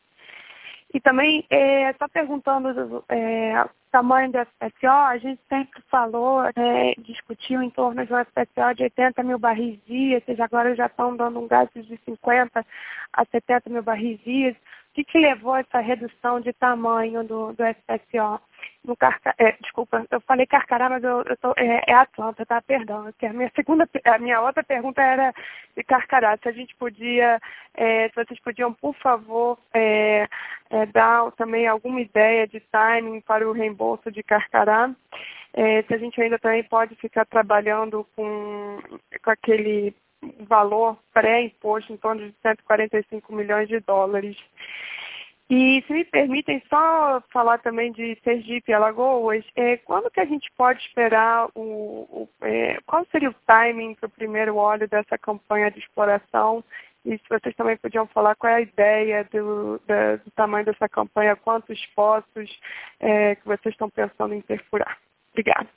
E também, é, só perguntando é, tamanho do SPSO, a gente sempre falou, é, discutiu em torno de um SPSO de 80 mil barris dia, vocês agora já estão dando um gás de 50 a 70 mil barris dia. O que, que levou a essa redução de tamanho do, do SPSO? No Carca, é, desculpa, eu falei Carcará, mas eu, eu tô, é, é, Atlanta, tá? Perdão. A minha segunda, a minha outra pergunta era de Carcará. Se a gente podia, é, se vocês podiam, por favor, é, é, dar também alguma ideia de timing para o reembolso de Carcará. É, se a gente ainda também pode ficar trabalhando com, com aquele valor pré-imposto em torno de 145 milhões de dólares. E se me permitem só falar também de Sergipe e Alagoas, é, quando que a gente pode esperar, o, o é, qual seria o timing para o primeiro óleo dessa campanha de exploração? E se vocês também podiam falar qual é a ideia do, do tamanho dessa campanha, quantos poços é, que vocês estão pensando em perfurar. Obrigada.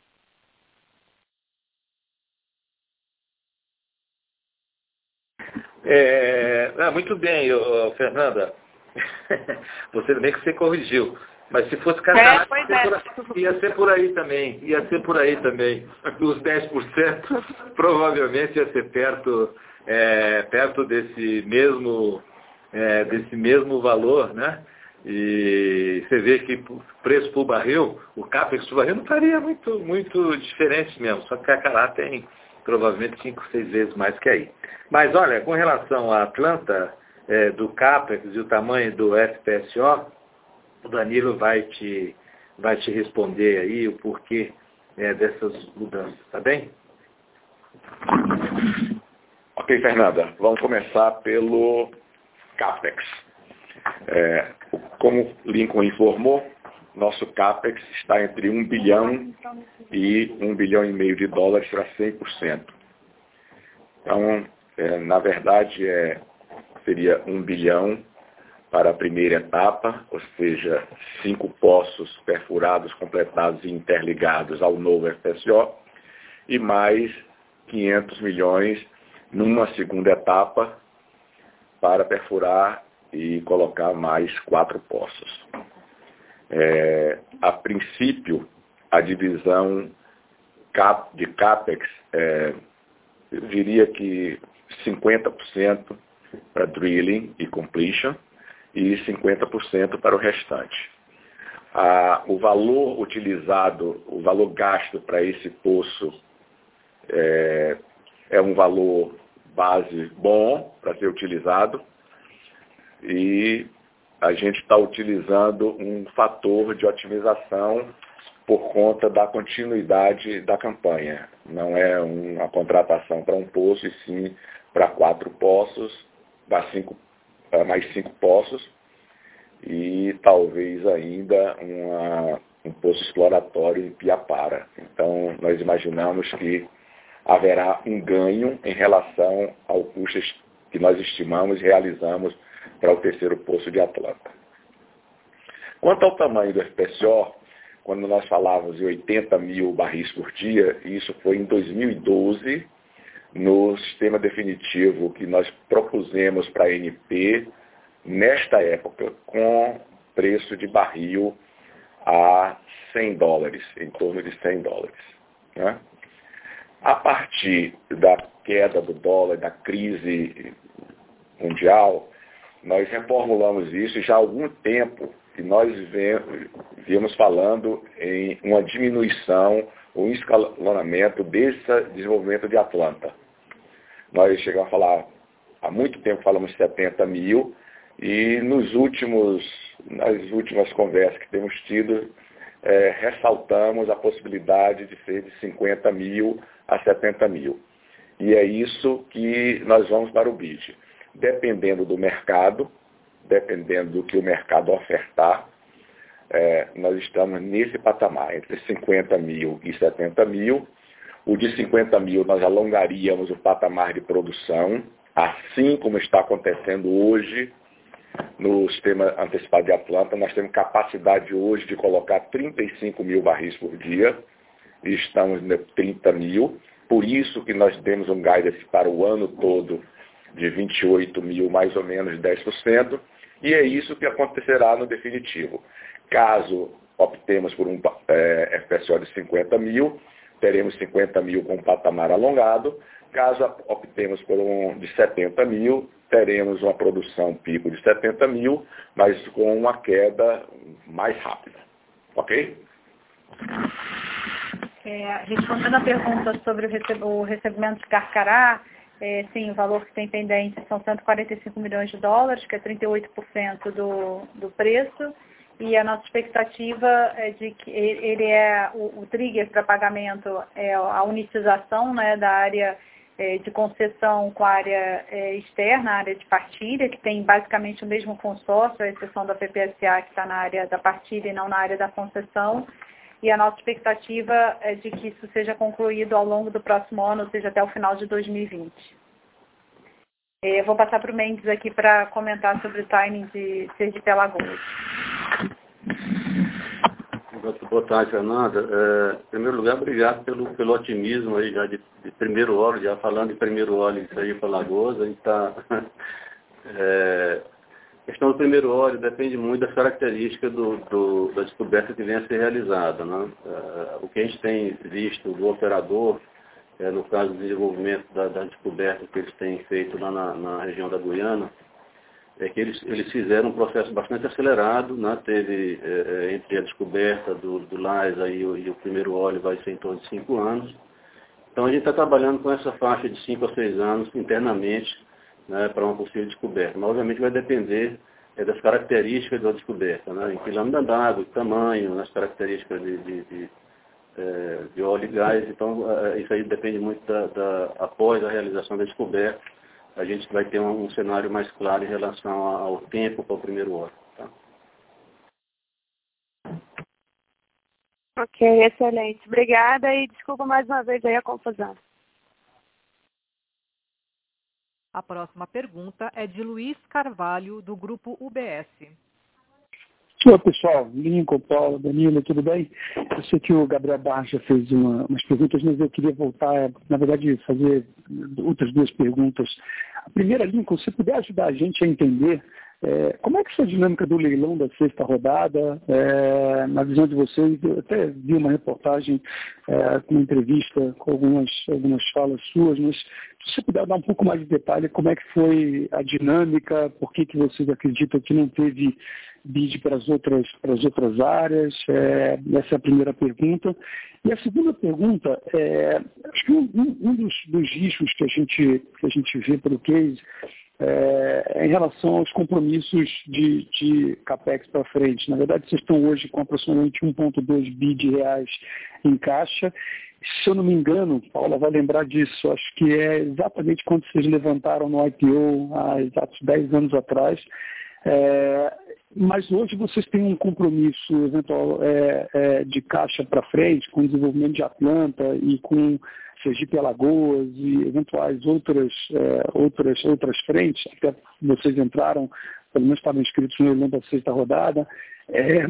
É, ah, muito bem, Fernanda. você bem que você corrigiu. Mas se fosse Carcará, é, ia ser por aí também. Ia ser por aí também. Os 10% provavelmente ia ser perto, é, perto desse mesmo, é, desse mesmo valor, né? E você vê que o preço por barril, o CAPEX por barril não estaria muito, muito diferente mesmo. Só que Carcará tem provavelmente 5, 6 vezes mais que aí. Mas olha, com relação à Atlanta, é, do CAPEX e o tamanho do FPSO, o Danilo vai te, vai te responder aí o porquê é, dessas mudanças, tá bem? Ok, Fernanda, vamos começar pelo CAPEX. É, como Lincoln informou, nosso CAPEX está entre 1 bilhão e 1 bilhão e meio de dólares para 100%. Então, é, na verdade, é seria um bilhão para a primeira etapa, ou seja, cinco poços perfurados, completados e interligados ao novo FSO, e mais 500 milhões numa segunda etapa para perfurar e colocar mais quatro poços. É, a princípio, a divisão de CAPEX, é, eu diria que 50% para drilling e completion e 50% para o restante. Ah, o valor utilizado, o valor gasto para esse poço é, é um valor base bom para ser utilizado e a gente está utilizando um fator de otimização por conta da continuidade da campanha. Não é uma contratação para um poço, e sim para quatro poços para cinco, mais cinco poços e talvez ainda uma, um poço exploratório em Piapara. Então, nós imaginamos que haverá um ganho em relação ao custo que nós estimamos e realizamos para o terceiro poço de Atlanta. Quanto ao tamanho do FPSO, quando nós falávamos de 80 mil barris por dia, isso foi em 2012, no sistema definitivo que nós propusemos para a NP nesta época, com preço de barril a 100 dólares, em torno de 100 dólares. Né? A partir da queda do dólar, da crise mundial, nós reformulamos isso já há algum tempo e nós viemos falando em uma diminuição, um escalonamento desse desenvolvimento de Atlanta. Nós chegamos a falar, há muito tempo falamos 70 mil, e nos últimos, nas últimas conversas que temos tido, é, ressaltamos a possibilidade de ser de 50 mil a 70 mil. E é isso que nós vamos para o BID. Dependendo do mercado, dependendo do que o mercado ofertar, é, nós estamos nesse patamar, entre 50 mil e 70 mil. O de 50 mil nós alongaríamos o patamar de produção, assim como está acontecendo hoje no sistema antecipado de Atlanta. Nós temos capacidade hoje de colocar 35 mil barris por dia e estamos em 30 mil. Por isso que nós temos um guidance para o ano todo de 28 mil, mais ou menos 10%, e é isso que acontecerá no definitivo. Caso optemos por um é, FPSO de 50 mil, teremos 50 mil com um patamar alongado. Caso optemos por um de 70 mil, teremos uma produção pico de 70 mil, mas com uma queda mais rápida. Ok? É, respondendo a pergunta sobre o, receb o recebimento de Carcará, é, sim, o valor que tem pendente são 145 milhões de dólares, que é 38% do, do preço, e a nossa expectativa é de que ele é o, o trigger para pagamento é a unitização né, da área é, de concessão com a área é, externa, a área de partilha, que tem basicamente o mesmo consórcio, a exceção da PPSA, que está na área da partilha e não na área da concessão. E a nossa expectativa é de que isso seja concluído ao longo do próximo ano, ou seja, até o final de 2020. É, eu vou passar para o Mendes aqui para comentar sobre o timing de Sergipe Alagoas. Boa tarde, Fernanda. É, em primeiro lugar, obrigado pelo, pelo otimismo aí já de, de primeiro óleo, já falando de primeiro óleo isso aí para Lagoas, a gente está... É, a questão do primeiro óleo depende muito das características do, do, da descoberta que venha a ser realizada. Né? É, o que a gente tem visto do operador, é, no caso do desenvolvimento da, da, descoberta que eles têm feito lá na, na região da Guiana, é que eles, eles fizeram um processo bastante acelerado, né? teve é entre a descoberta do, do LAS aí, e o primeiro óleo vai ser em torno de cinco anos. Então a gente está trabalhando com essa faixa de cinco a seis anos internamente né, para uma possível descoberta. Mas obviamente vai depender é, das características da descoberta, né, em que lâmina d'água, tamanho, nas características de, de, de, é, de, óleo e gás. Então é, isso aí depende muito da, da, após a realização da descoberta a gente vai ter um, um cenário mais claro em relação ao tempo para o primeiro óleo. Tá? Ok, excelente. Obrigada e desculpa mais uma vez aí a confusão. A próxima pergunta é de Luiz Carvalho, do grupo UBS. Olá pessoal, Lincoln, Paulo, Danilo, tudo bem? Eu sei que o Gabriel Barra já fez uma, umas perguntas, mas eu queria voltar, na verdade, fazer outras duas perguntas. A primeira, Lincoln, se puder ajudar a gente a entender é, como é que essa dinâmica do leilão da sexta rodada, é, na visão de vocês, eu até vi uma reportagem é, com uma entrevista com algumas, algumas falas suas, mas se você puder dar um pouco mais de detalhe, como é que foi a dinâmica, por que, que vocês acreditam que não teve bid para as outras, para as outras áreas? É, essa é a primeira pergunta. E a segunda pergunta, é, acho que um, um dos, dos riscos que a gente, que a gente vê pelo case é, em relação aos compromissos de, de CAPEX para frente. Na verdade, vocês estão hoje com aproximadamente 1,2 bi de reais em caixa. Se eu não me engano, Paula vai lembrar disso, acho que é exatamente quando vocês levantaram no IPO há exatos 10 anos atrás. É, mas hoje vocês têm um compromisso eventual é, é, de caixa para frente, com o desenvolvimento de Atlanta e com Sergipe Alagoas e eventuais outras, é, outras, outras frentes, até vocês entraram, pelo menos estavam inscritos no evento da sexta rodada, é,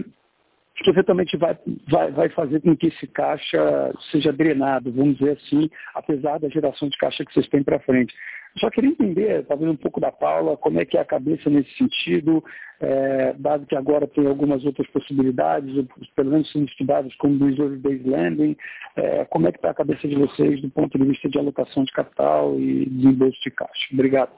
que eventualmente vai, vai, vai fazer com que esse caixa seja drenado, vamos dizer assim, apesar da geração de caixa que vocês têm para frente. Só queria entender, talvez um pouco da Paula, como é que é a cabeça nesse sentido, é, dado que agora tem algumas outras possibilidades, pelo menos sendo estudadas como Reserve Based Lending, é, como é que está a cabeça de vocês do ponto de vista de alocação de capital e desembolso de caixa? Obrigado.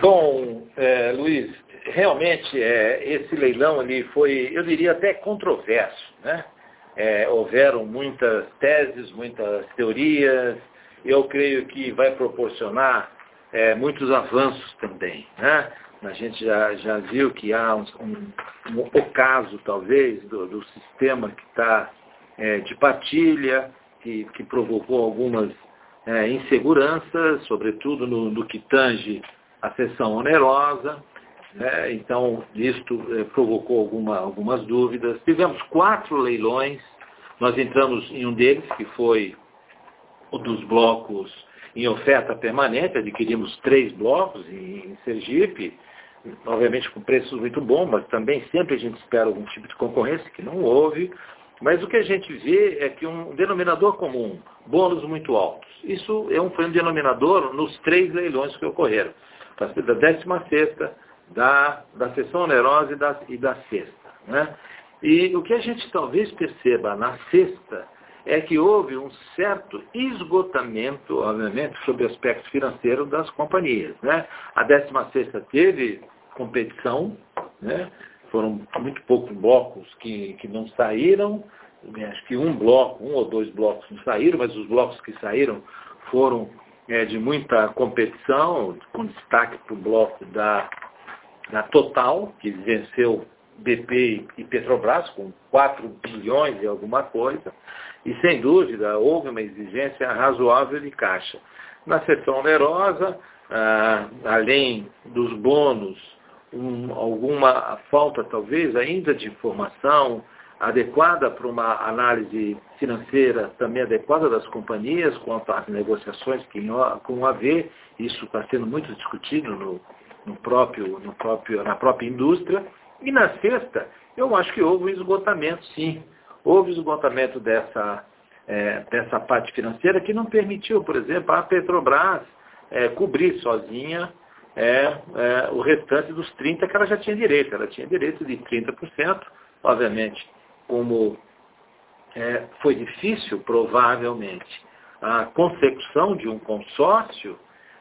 Bom, é, Luiz, realmente é, esse leilão ali foi, eu diria até controverso, né? É, houveram muitas teses, muitas teorias. Eu creio que vai proporcionar é, muitos avanços também. Né? A gente já, já viu que há um, um, um ocaso, talvez, do, do sistema que está é, de partilha, que, que provocou algumas é, inseguranças, sobretudo no, no, que tange a sessão onerosa. Né? Então, isto é, provocou alguma, algumas dúvidas. Tivemos quatro leilões, nós entramos em um deles, que foi o dos blocos em oferta permanente, adquirimos três blocos em Sergipe, obviamente com preços muito bons, mas também sempre a gente espera algum tipo de concorrência, que não houve. Mas o que a gente vê é que um denominador comum, bônus muito altos. Isso é um, foi um denominador nos três leilões que ocorreram. Da 16 da, da sessão onerosa e da, e da sexta. Né? E o que a gente talvez perceba na sexta é que houve um certo esgotamento, obviamente, sobre o aspecto financeiro das companhias. Né? A 16 teve competição, né? foram muito poucos blocos que, que não saíram, acho que um bloco, um ou dois blocos não saíram, mas os blocos que saíram foram é, de muita competição, com destaque para o bloco da, da Total, que venceu BP e Petrobras com 4 bilhões e alguma coisa, e sem dúvida houve uma exigência razoável de caixa. Na seção onerosa, ah, além dos bônus um, alguma falta, talvez, ainda de informação adequada para uma análise financeira também adequada das companhias quanto às negociações que com a ver, isso está sendo muito discutido no, no próprio, no próprio, na própria indústria. E na sexta, eu acho que houve um esgotamento, sim. Houve esgotamento dessa, é, dessa parte financeira que não permitiu, por exemplo, a Petrobras é, cobrir sozinha é, é, o restante dos 30% que ela já tinha direito. Ela tinha direito de 30%, obviamente, como é, foi difícil, provavelmente, a consecução de um consórcio,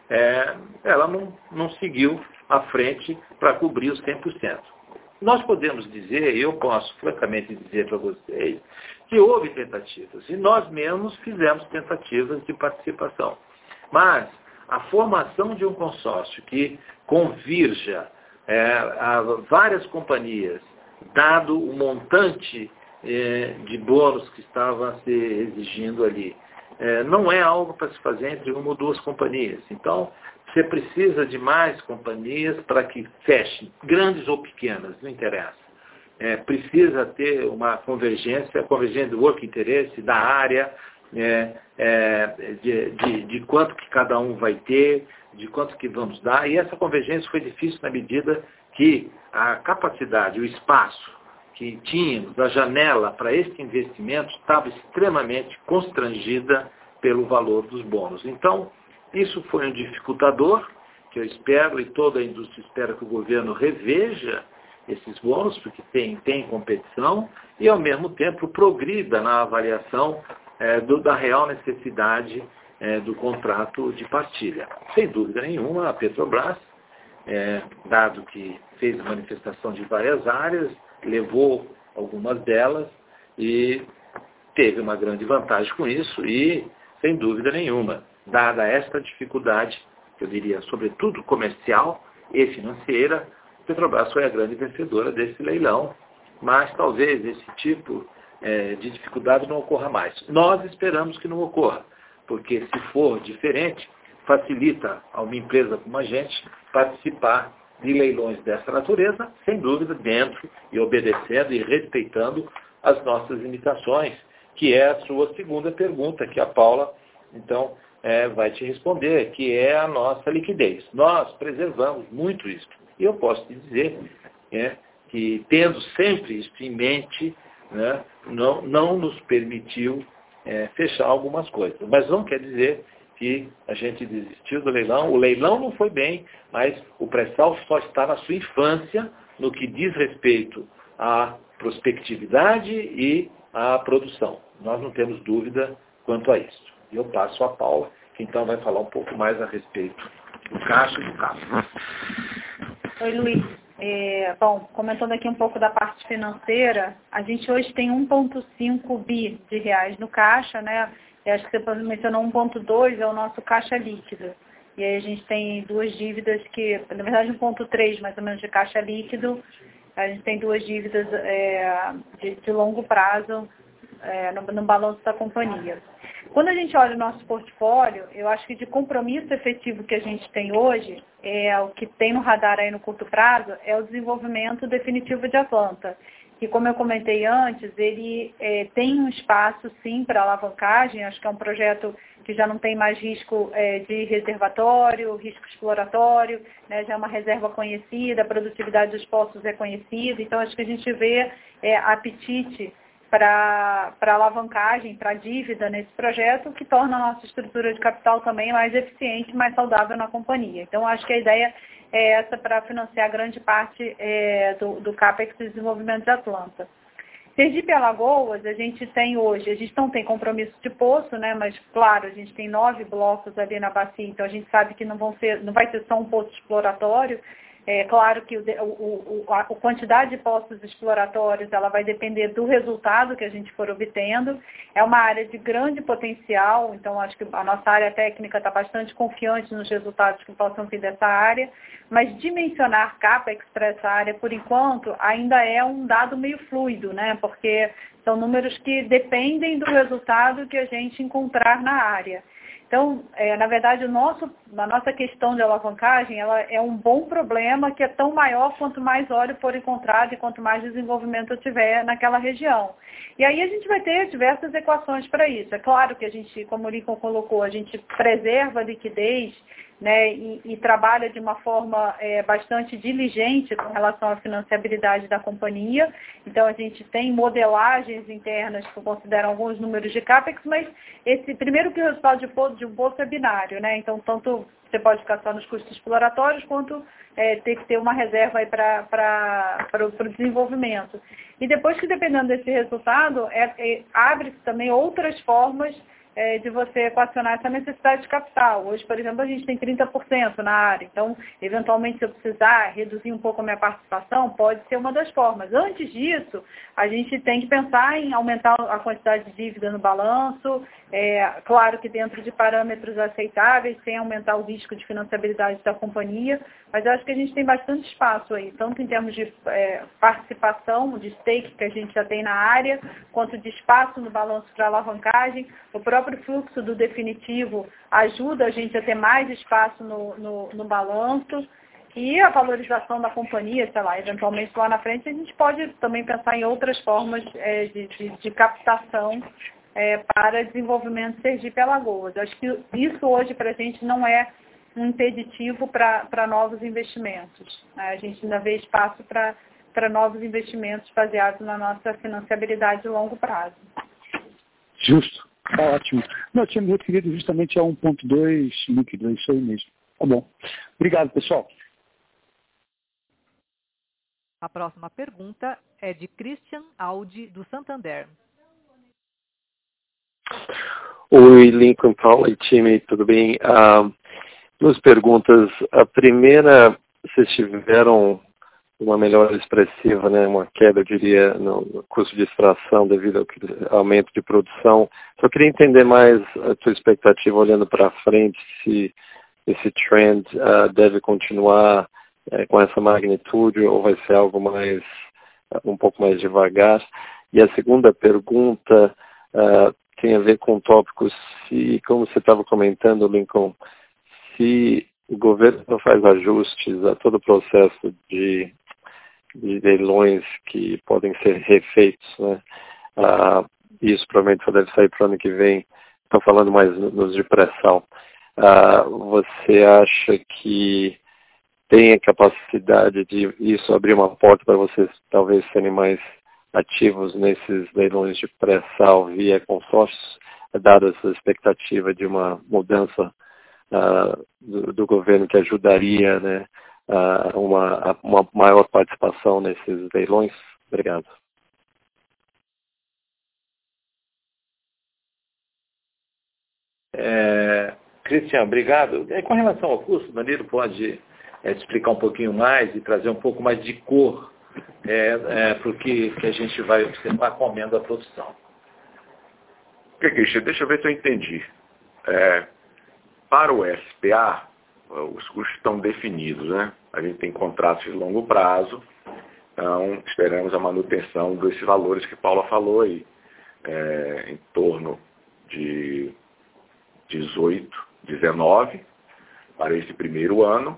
é, ela não, não seguiu à frente para cobrir os 100%. Nós podemos dizer, eu posso francamente dizer para vocês, que houve tentativas, e nós mesmos fizemos tentativas de participação. Mas a formação de um consórcio que convirja é, várias companhias, dado o montante é, de bônus que estava se exigindo ali, é, não é algo para se fazer entre uma ou duas companhias. Então, você precisa de mais companhias para que fechem, grandes ou pequenas, não interessa. É, precisa ter uma convergência, convergência do work interesse, da área, é, é, de, de, de, quanto que cada um vai ter, de quanto que vamos dar. E essa convergência foi difícil na medida que a capacidade, o espaço que tínhamos, a janela para este investimento estava extremamente constrangida pelo valor dos bônus. Então, isso foi um dificultador, que eu espero e toda a indústria espera que o governo reveja esses bônus, porque tem, tem competição, e ao mesmo tempo progrida na avaliação é, do, da real necessidade é, do contrato de partilha. Sem dúvida nenhuma, a Petrobras, é, dado que fez manifestação de várias áreas, levou algumas delas e teve uma grande vantagem com isso e, sem dúvida nenhuma, dada esta dificuldade, eu diria, sobretudo comercial e financeira, Petrobras foi a grande vencedora desse leilão, mas talvez esse tipo é, de dificuldade não ocorra mais. Nós esperamos que não ocorra, porque se for diferente, facilita a uma empresa como a gente participar de leilões dessa natureza, sem dúvida, dentro e obedecendo e respeitando as nossas limitações, que é a sua segunda pergunta, que a Paula, então, é, vai te responder, que é a nossa liquidez. Nós preservamos muito isso. E eu posso te dizer é, que, tendo sempre isso em mente, né, não, não nos permitiu é, fechar algumas coisas. Mas não quer dizer que a gente desistiu do leilão. O leilão não foi bem, mas o pré-sal só está na sua infância no que diz respeito à prospectividade e à produção. Nós não temos dúvida quanto a isso. E eu passo a Paula, que então vai falar um pouco mais a respeito do caixa e do carro. Oi, Luiz. É, bom, comentando aqui um pouco da parte financeira, a gente hoje tem 1,5 bi de reais no caixa, né? Eu acho que você mencionou 1,2 é o nosso caixa líquido. E aí a gente tem duas dívidas que, na verdade 1.3 mais ou menos de caixa líquido, a gente tem duas dívidas é, de, de, longo prazo é, no, no balanço da companhia. Quando a gente olha o nosso portfólio, eu acho que de compromisso efetivo que a gente tem hoje, é o que tem no radar aí no curto prazo, é o desenvolvimento definitivo de Atlanta. Que, como eu comentei antes, ele é, tem um espaço, sim, para alavancagem. Acho que é um projeto que já não tem mais risco é, de reservatório, risco exploratório, né, já é uma reserva conhecida, a produtividade dos poços é conhecida. Então, acho que a gente vê é, apetite para alavancagem, para dívida nesse projeto, que torna a nossa estrutura de capital também mais eficiente, mais saudável na companhia. Então, acho que a ideia é essa para financiar grande parte é, do, do CAPEX de desenvolvimento de Atlanta. Sergipe Alagoas, a gente tem hoje, a gente não tem compromisso de poço, né? Mas claro, a gente tem nove blocos ali na bacia, então a gente sabe que não vão ser, não vai ser só um poço exploratório, é claro que o, o, a, quantidade de postos exploratórios ela vai depender do resultado que a gente for obtendo. É uma área de grande potencial, então acho que a nossa área técnica está bastante confiante nos resultados que possam vir dessa área, mas dimensionar CAPEX para essa área, por enquanto, ainda é um dado meio fluido, né? porque são números que dependem do resultado que a gente encontrar na área. Então, é, na verdade, o nosso, a nossa questão de alavancagem ela é um bom problema que é tão maior quanto mais óleo for encontrado e quanto mais desenvolvimento eu tiver naquela região. E aí a gente vai ter diversas equações para isso. É claro que a gente, como o Lincoln colocou, a gente preserva a liquidez né, e, e, trabalha de uma forma é, bastante diligente com relação à financiabilidade da companhia. Então, a gente tem modelagens internas que consideram alguns números de CAPEX, mas esse, primeiro que o resultado de, de um bolso é binário, né? Então, tanto você pode ficar só nos custos exploratórios, quanto é, ter que ter uma reserva para o desenvolvimento. E depois que, dependendo desse resultado, é, é, abre-se também outras formas é, de você equacionar essa necessidade de capital. Hoje, por exemplo, a gente tem 30% na área, então, eventualmente, se eu precisar reduzir um pouco a minha participação, pode ser uma das formas. Antes disso, a gente tem que pensar em aumentar a quantidade de dívida no balanço, é, claro que dentro de parâmetros aceitáveis, sem aumentar o risco de financiabilidade da companhia, mas acho que a gente tem bastante espaço aí, tanto em termos de é, participação, de stake que a gente já tem na área, quanto de espaço no balanço para alavancagem. O próprio fluxo do definitivo ajuda a gente a ter mais espaço no, no, no balanço. E a valorização da companhia, sei lá, eventualmente lá na frente, a gente pode também pensar em outras formas é, de, de, de, captação é, para desenvolvimento de Sergipe Alagoas. Acho que isso hoje para a gente não é um impeditivo para novos investimentos. Né? A gente ainda vê espaço para novos investimentos baseados na nossa financiabilidade de longo prazo. Justo, está ótimo. Não, eu tinha me referido justamente a 1.2 líquido, é isso aí mesmo. Tá bom. Obrigado, pessoal. A próxima pergunta é de Christian Audi, do Santander. Oi, Lincoln, Paula e time, tudo bem? Uh, duas perguntas. A primeira, vocês tiveram uma melhora expressiva, né, uma queda, eu diria, no custo de extração devido ao aumento de produção. Só queria entender mais a tua expectativa olhando para frente, se esse trend uh, deve continuar uh, com essa magnitude ou vai ser algo mais, uh, um pouco mais devagar. E a segunda pergunta, tem a ver com tópicos, se, como você estava comentando, Lincoln, se o governo não faz ajustes a todo o processo de, de leilões que podem ser refeitos, né? Ah, isso provavelmente só deve sair para o ano que vem, estou falando mais nos de pré-sal. Ah, você acha que tem a capacidade de isso abrir uma porta para vocês talvez serem mais ativos nesses leilões de pré-sal via consórcios, dada essa expectativa de uma mudança uh, do, do, governo que ajudaria né, uh, uma, uma maior participação nesses leilões? Obrigado. É, Cristian, obrigado. É, com relação ao custo, o Danilo pode é, explicar um pouquinho mais e trazer um pouco mais de cor é, é, que, que a gente vai observar comendo a produção. Cristian, deixa eu ver se eu entendi. É, para o SPA, os custos estão definidos, né? A gente tem contratos de longo prazo, então esperamos a manutenção desses valores que Paula falou aí, é, em torno de 18, 19 para esse primeiro ano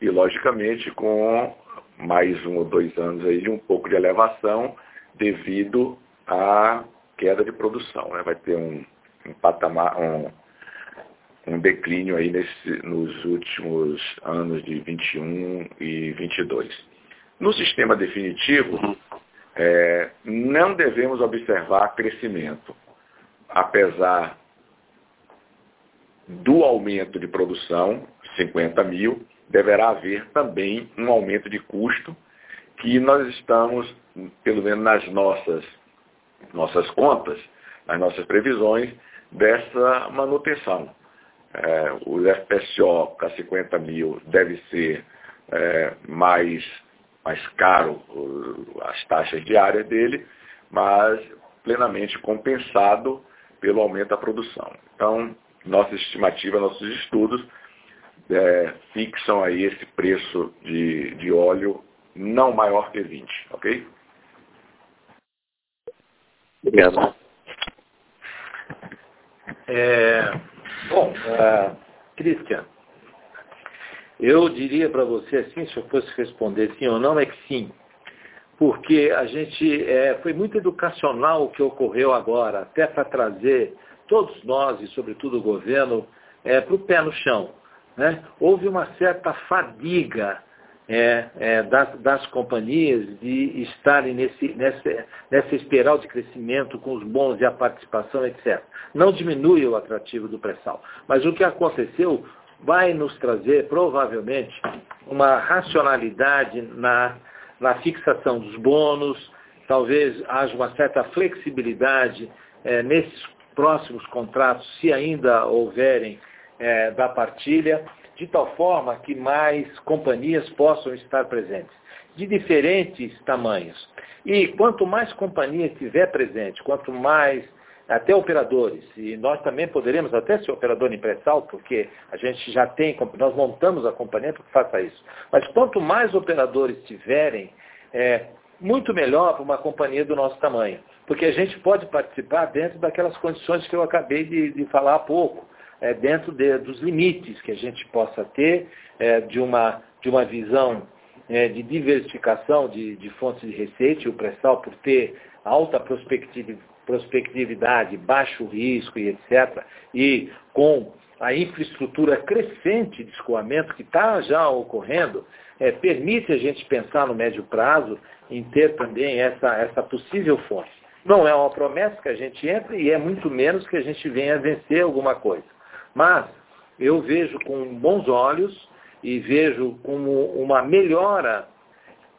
e logicamente com mais um ou dois anos aí de um pouco de elevação devido à queda de produção. Né? Vai ter um, um patamar, um, um declínio aí nesse, nos últimos anos de 21 e 22. No sistema definitivo, é, não devemos observar crescimento, apesar do aumento de produção, 50 mil, deverá haver também um aumento de custo que nós estamos, pelo menos nas nossas, nossas contas, nas nossas previsões, dessa manutenção. É, o FPSO a 50 mil deve ser é, mais, mais caro as taxas diárias dele, mas plenamente compensado pelo aumento da produção. Então, nossa estimativa, nossos estudos é, fixam aí esse preço de, de óleo não maior que 20, ok? Obrigado. É, bom, uh, Christian, eu diria para você assim, se eu fosse responder sim ou não, é que sim. Porque a gente é, foi muito educacional o que ocorreu agora, até para trazer todos nós, e sobretudo o governo, é, para o pé no chão. Né? Houve uma certa fadiga é, é, das, das, companhias de estarem nesse, nessa, nessa espiral de crescimento com os bons e a participação, etc. Não diminui o atrativo do pré-sal. Mas o que aconteceu vai nos trazer, provavelmente, uma racionalidade na, na fixação dos bônus, talvez haja uma certa flexibilidade é, nesses próximos contratos, se ainda houverem é, da partilha, de tal forma que mais companhias possam estar presentes, de diferentes tamanhos. E quanto mais companhias tiver presente, quanto mais até operadores, e nós também poderemos até ser operador em pré-sal, porque a gente já tem, nós montamos a companhia para que faça isso. Mas quanto mais operadores tiverem, é, muito melhor para uma companhia do nosso tamanho porque a gente pode participar dentro daquelas condições que eu acabei de, de falar há pouco, é, dentro de, dos limites que a gente possa ter é, de, uma, de uma visão é, de diversificação de, de, fontes de receita, o pré-sal por ter alta prospectividade, baixo risco e etc., e com a infraestrutura crescente de escoamento que está já ocorrendo, é, permite a gente pensar no médio prazo em ter também essa, essa possível fonte. Não é uma promessa que a gente entre e é muito menos que a gente venha vencer alguma coisa. Mas eu vejo com bons olhos e vejo como uma melhora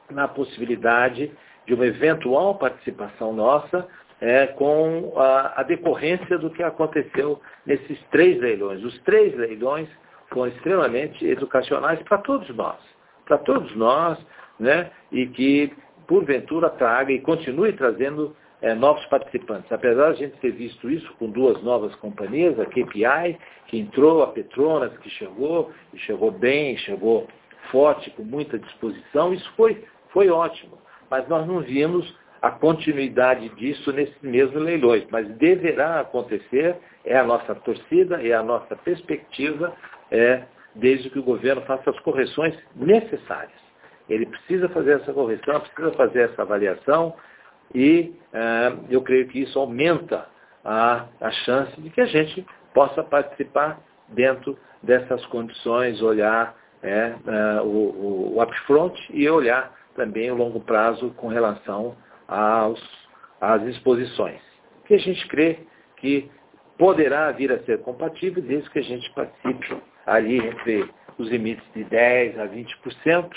na possibilidade de uma eventual participação nossa é, com a, a, decorrência do que aconteceu nesses três leilões. Os três leilões foram extremamente educacionais para todos nós, para todos nós, né, e que porventura traga e continue trazendo é, novos participantes. Apesar de a gente ter visto isso com duas novas companhias, a KPI, que entrou, a Petronas, que chegou, e chegou bem, chegou forte, com muita disposição, isso foi, foi ótimo. Mas nós não vimos a continuidade disso nesses mesmos leilões. Mas deverá acontecer, é a nossa torcida, é a nossa perspectiva, é, desde que o governo faça as correções necessárias. Ele precisa fazer essa correção, precisa fazer essa avaliação, e uh, eu creio que isso aumenta a, a chance de que a gente possa participar dentro dessas condições, olhar é, uh, o, o upfront e olhar também o longo prazo com relação aos, às exposições. Que a gente crê que poderá vir a ser compatível desde que a gente participe ali entre os limites de 10% a 20%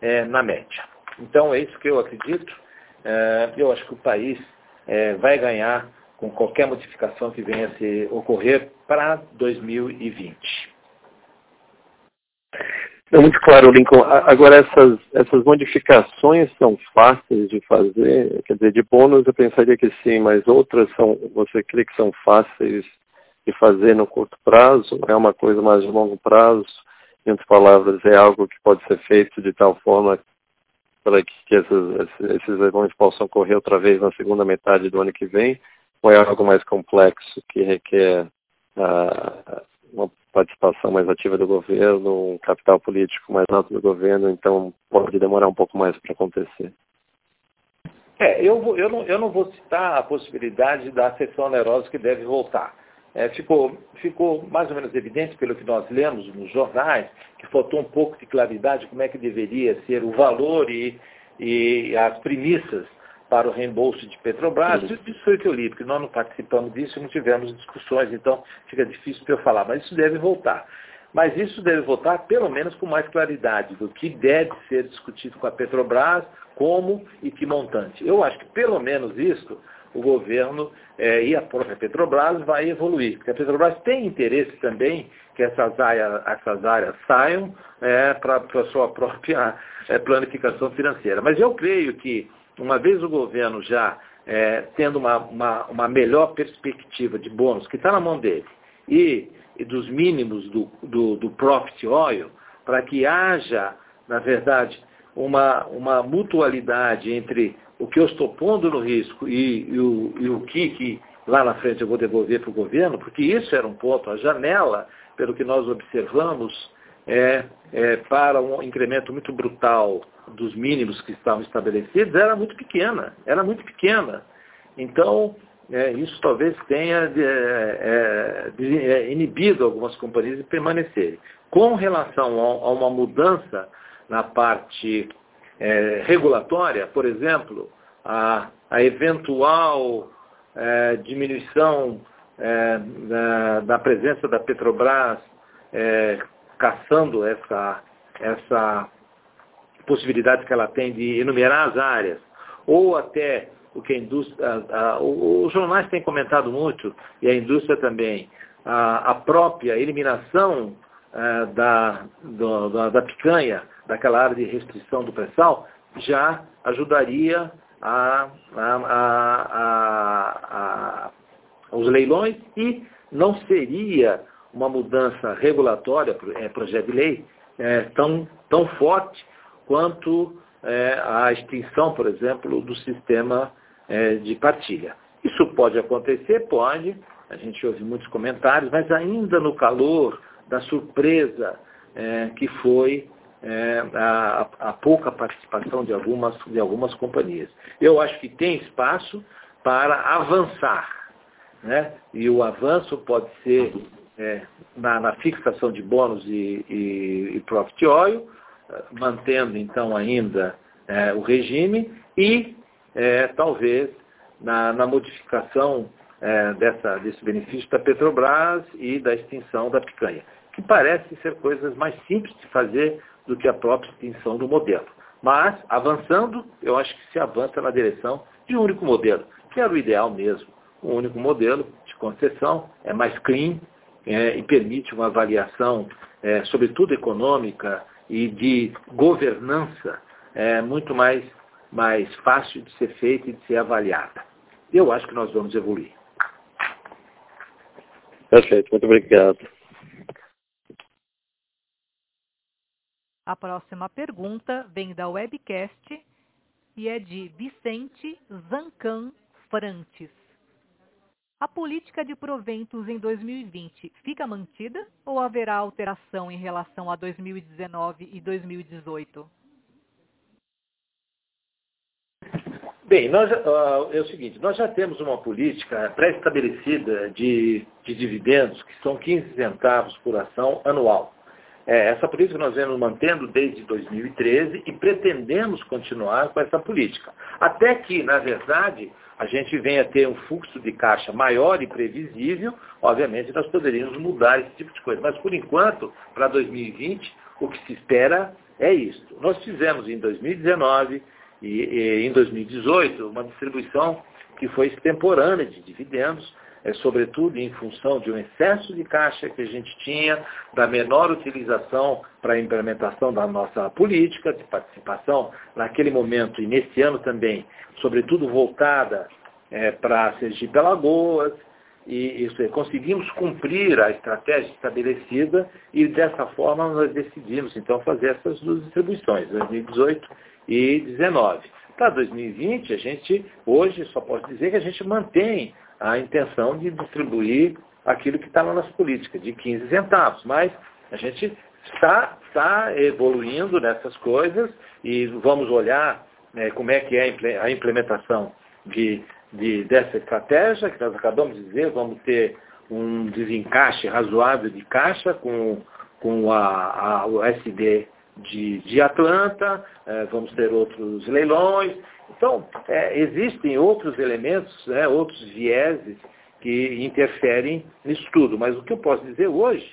é, na média. Então é isso que eu acredito. É, eu acho que o país é, vai ganhar com qualquer modificação que venha a se ocorrer para 2020. É muito claro, Lincoln. Agora, essas, essas modificações são fáceis de fazer? Quer dizer, de bônus eu pensaria que sim, mas outras são, você crê que são fáceis de fazer no curto prazo? É uma coisa mais de longo prazo? Em outras palavras, é algo que pode ser feito de tal forma para que esses, eventos possam ocorrer outra vez na segunda metade do ano que vem, ou é algo mais complexo que requer uh, uma participação mais ativa do governo, um capital político mais alto do governo, então pode demorar um pouco mais para acontecer. É, eu, vou, eu, não, eu não vou citar a possibilidade da sessão onerosa que deve voltar. É, ficou, ficou mais ou menos evidente pelo que nós lemos nos jornais, que faltou um pouco de claridade como é que deveria ser o valor e, e as premissas para o reembolso de Petrobras. Uhum. Isso foi o que eu li, porque nós não participamos disso e não tivemos discussões, então fica difícil para eu falar, mas isso deve voltar. Mas isso deve voltar pelo menos com mais claridade do que deve ser discutido com a Petrobras, como e que montante. Eu acho que pelo menos isso o governo é, e a própria Petrobras vai evoluir, porque a Petrobras tem interesse também que essas áreas, essas áreas saiam é, para a sua própria é, planificação financeira. Mas eu creio que, uma vez o governo já tendo uma, uma, uma, melhor perspectiva de bônus, que está na mão dele, e, e dos mínimos do, do, do profit oil, para que haja, na verdade, uma, uma mutualidade entre o que eu estou pondo no risco e, e, o, e o que, que lá na frente eu vou devolver para o governo, porque isso era um ponto, a janela, pelo que nós observamos, é, é, para um incremento muito brutal dos mínimos que estavam estabelecidos, era muito pequena, era muito pequena. Então, é, isso talvez tenha é, é, é, inibido algumas companhias de permanecerem. Com relação a, a uma mudança na parte é, regulatória, por exemplo, a, a eventual é, diminuição é, da, da, presença da Petrobras é, caçando essa, essa possibilidade que ela tem de enumerar as áreas, ou até o que a indústria, a, a, os jornais têm comentado muito, e a indústria também, a, a própria eliminação é, da, do, da, da picanha daquela área de restrição do pré-sal, já ajudaria a, a, a, os leilões e não seria uma mudança regulatória, é, projeto de lei, é, tão, tão forte quanto é, a extinção, por exemplo, do sistema é, de partilha. Isso pode acontecer? Pode. A gente ouve muitos comentários, mas ainda no calor da surpresa é, que foi é, a, a, pouca participação de algumas, de algumas companhias. Eu acho que tem espaço para avançar. Né? E o avanço pode ser é, na, na, fixação de bônus e, e, e profit oil, mantendo então ainda é, o regime e é, talvez na, na modificação é, dessa, desse benefício da Petrobras e da extinção da picanha, que parece ser coisas mais simples de fazer do que a própria extinção do modelo. Mas, avançando, eu acho que se avança na direção de um único modelo, que era o ideal mesmo. Um único modelo de concessão, é mais clean é, e permite uma avaliação, é, sobretudo econômica e de governança, é, muito mais, mais fácil de ser feita e de ser avaliada. Eu acho que nós vamos evoluir. Perfeito, muito obrigado. A próxima pergunta vem da webcast e é de Vicente Zancan Frantes. A política de proventos em 2020 fica mantida ou haverá alteração em relação a 2019 e 2018? Bem, nós, uh, é o seguinte, nós já temos uma política pré-estabelecida de, de dividendos, que são 15 centavos por ação anual. É, essa política nós vemos mantendo desde 2013 e pretendemos continuar com essa política. Até que, na verdade, a gente venha ter um fluxo de caixa maior e previsível, obviamente nós poderíamos mudar esse tipo de coisa. Mas, por enquanto, para 2020, o que se espera é isso. Nós fizemos em 2019 e, e em 2018 uma distribuição que foi extemporânea de dividendos, é, sobretudo em função de um excesso de caixa que a gente tinha, da menor utilização para a implementação da nossa política de participação naquele momento e nesse ano também, sobretudo voltada é, para Sergipe Alagoas, e isso é, conseguimos cumprir a estratégia estabelecida e dessa forma nós decidimos então fazer essas duas distribuições, 2018 e 2019. Para 2020, a gente, hoje, só posso dizer que a gente mantém a intenção de distribuir aquilo que está na nossa política, de 15 centavos, mas a gente está, está evoluindo nessas coisas e vamos olhar né, como é que é a implementação de, de, dessa estratégia, que nós acabamos de dizer, vamos ter um desencaixe razoável de caixa com, com a, a, o SD de, de Atlanta, é, vamos ter outros leilões. Então, é, existem outros elementos, né, outros vieses que interferem nisso tudo. Mas o que eu posso dizer hoje,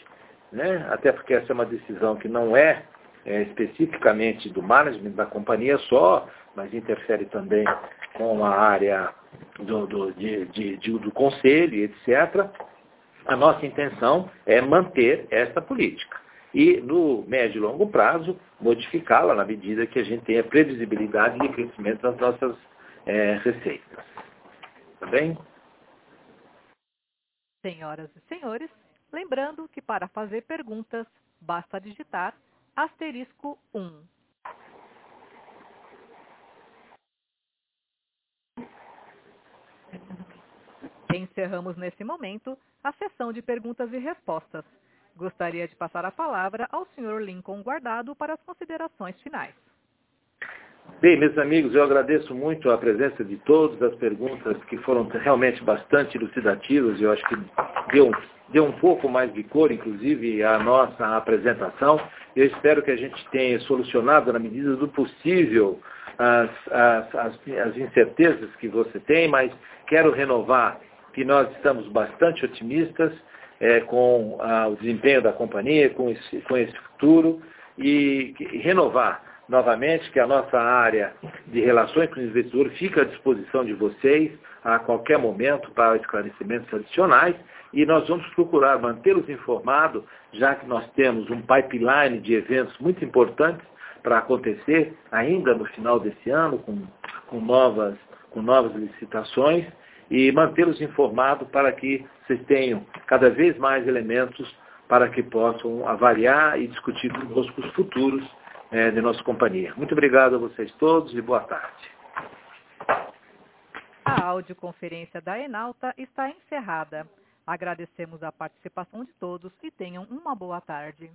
né, até porque essa é uma decisão que não é, é especificamente do management da companhia só, mas interfere também com a área do, do, de, de, de, do conselho, etc., a nossa intenção é manter essa política e, no médio e longo prazo, modificá-la na medida que a gente tenha previsibilidade de crescimento das nossas é, receitas. Tá bem? Senhoras e senhores, lembrando que para fazer perguntas, basta digitar asterisco 1. Encerramos nesse momento a sessão de perguntas e respostas. Gostaria de passar a palavra ao Sr. Lincoln Guardado para as considerações finais. Bem, meus amigos, eu agradeço muito a presença de todos, as perguntas que foram realmente bastante elucidativas, eu acho que deu, deu um pouco mais de cor, inclusive, à nossa apresentação. Eu espero que a gente tenha solucionado, na medida do possível, as, as, as, as incertezas que você tem, mas quero renovar que nós estamos bastante otimistas é, com o desempenho da companhia, com esse, com esse futuro, e, e renovar novamente que a nossa área de relações com o investidor fica à disposição de vocês a qualquer momento para esclarecimentos adicionais e nós vamos procurar mantê-los informados, já que nós temos um pipeline de eventos muito importantes para acontecer ainda no final desse ano, com, com, novas, com novas licitações, e mantê-los informados para que vocês tenham cada vez mais elementos para que possam avaliar e discutir conosco os futuros é, de nossa companhia. Muito obrigado a vocês todos e boa tarde. A audioconferência da Enalta está encerrada. Agradecemos a participação de todos e tenham uma boa tarde.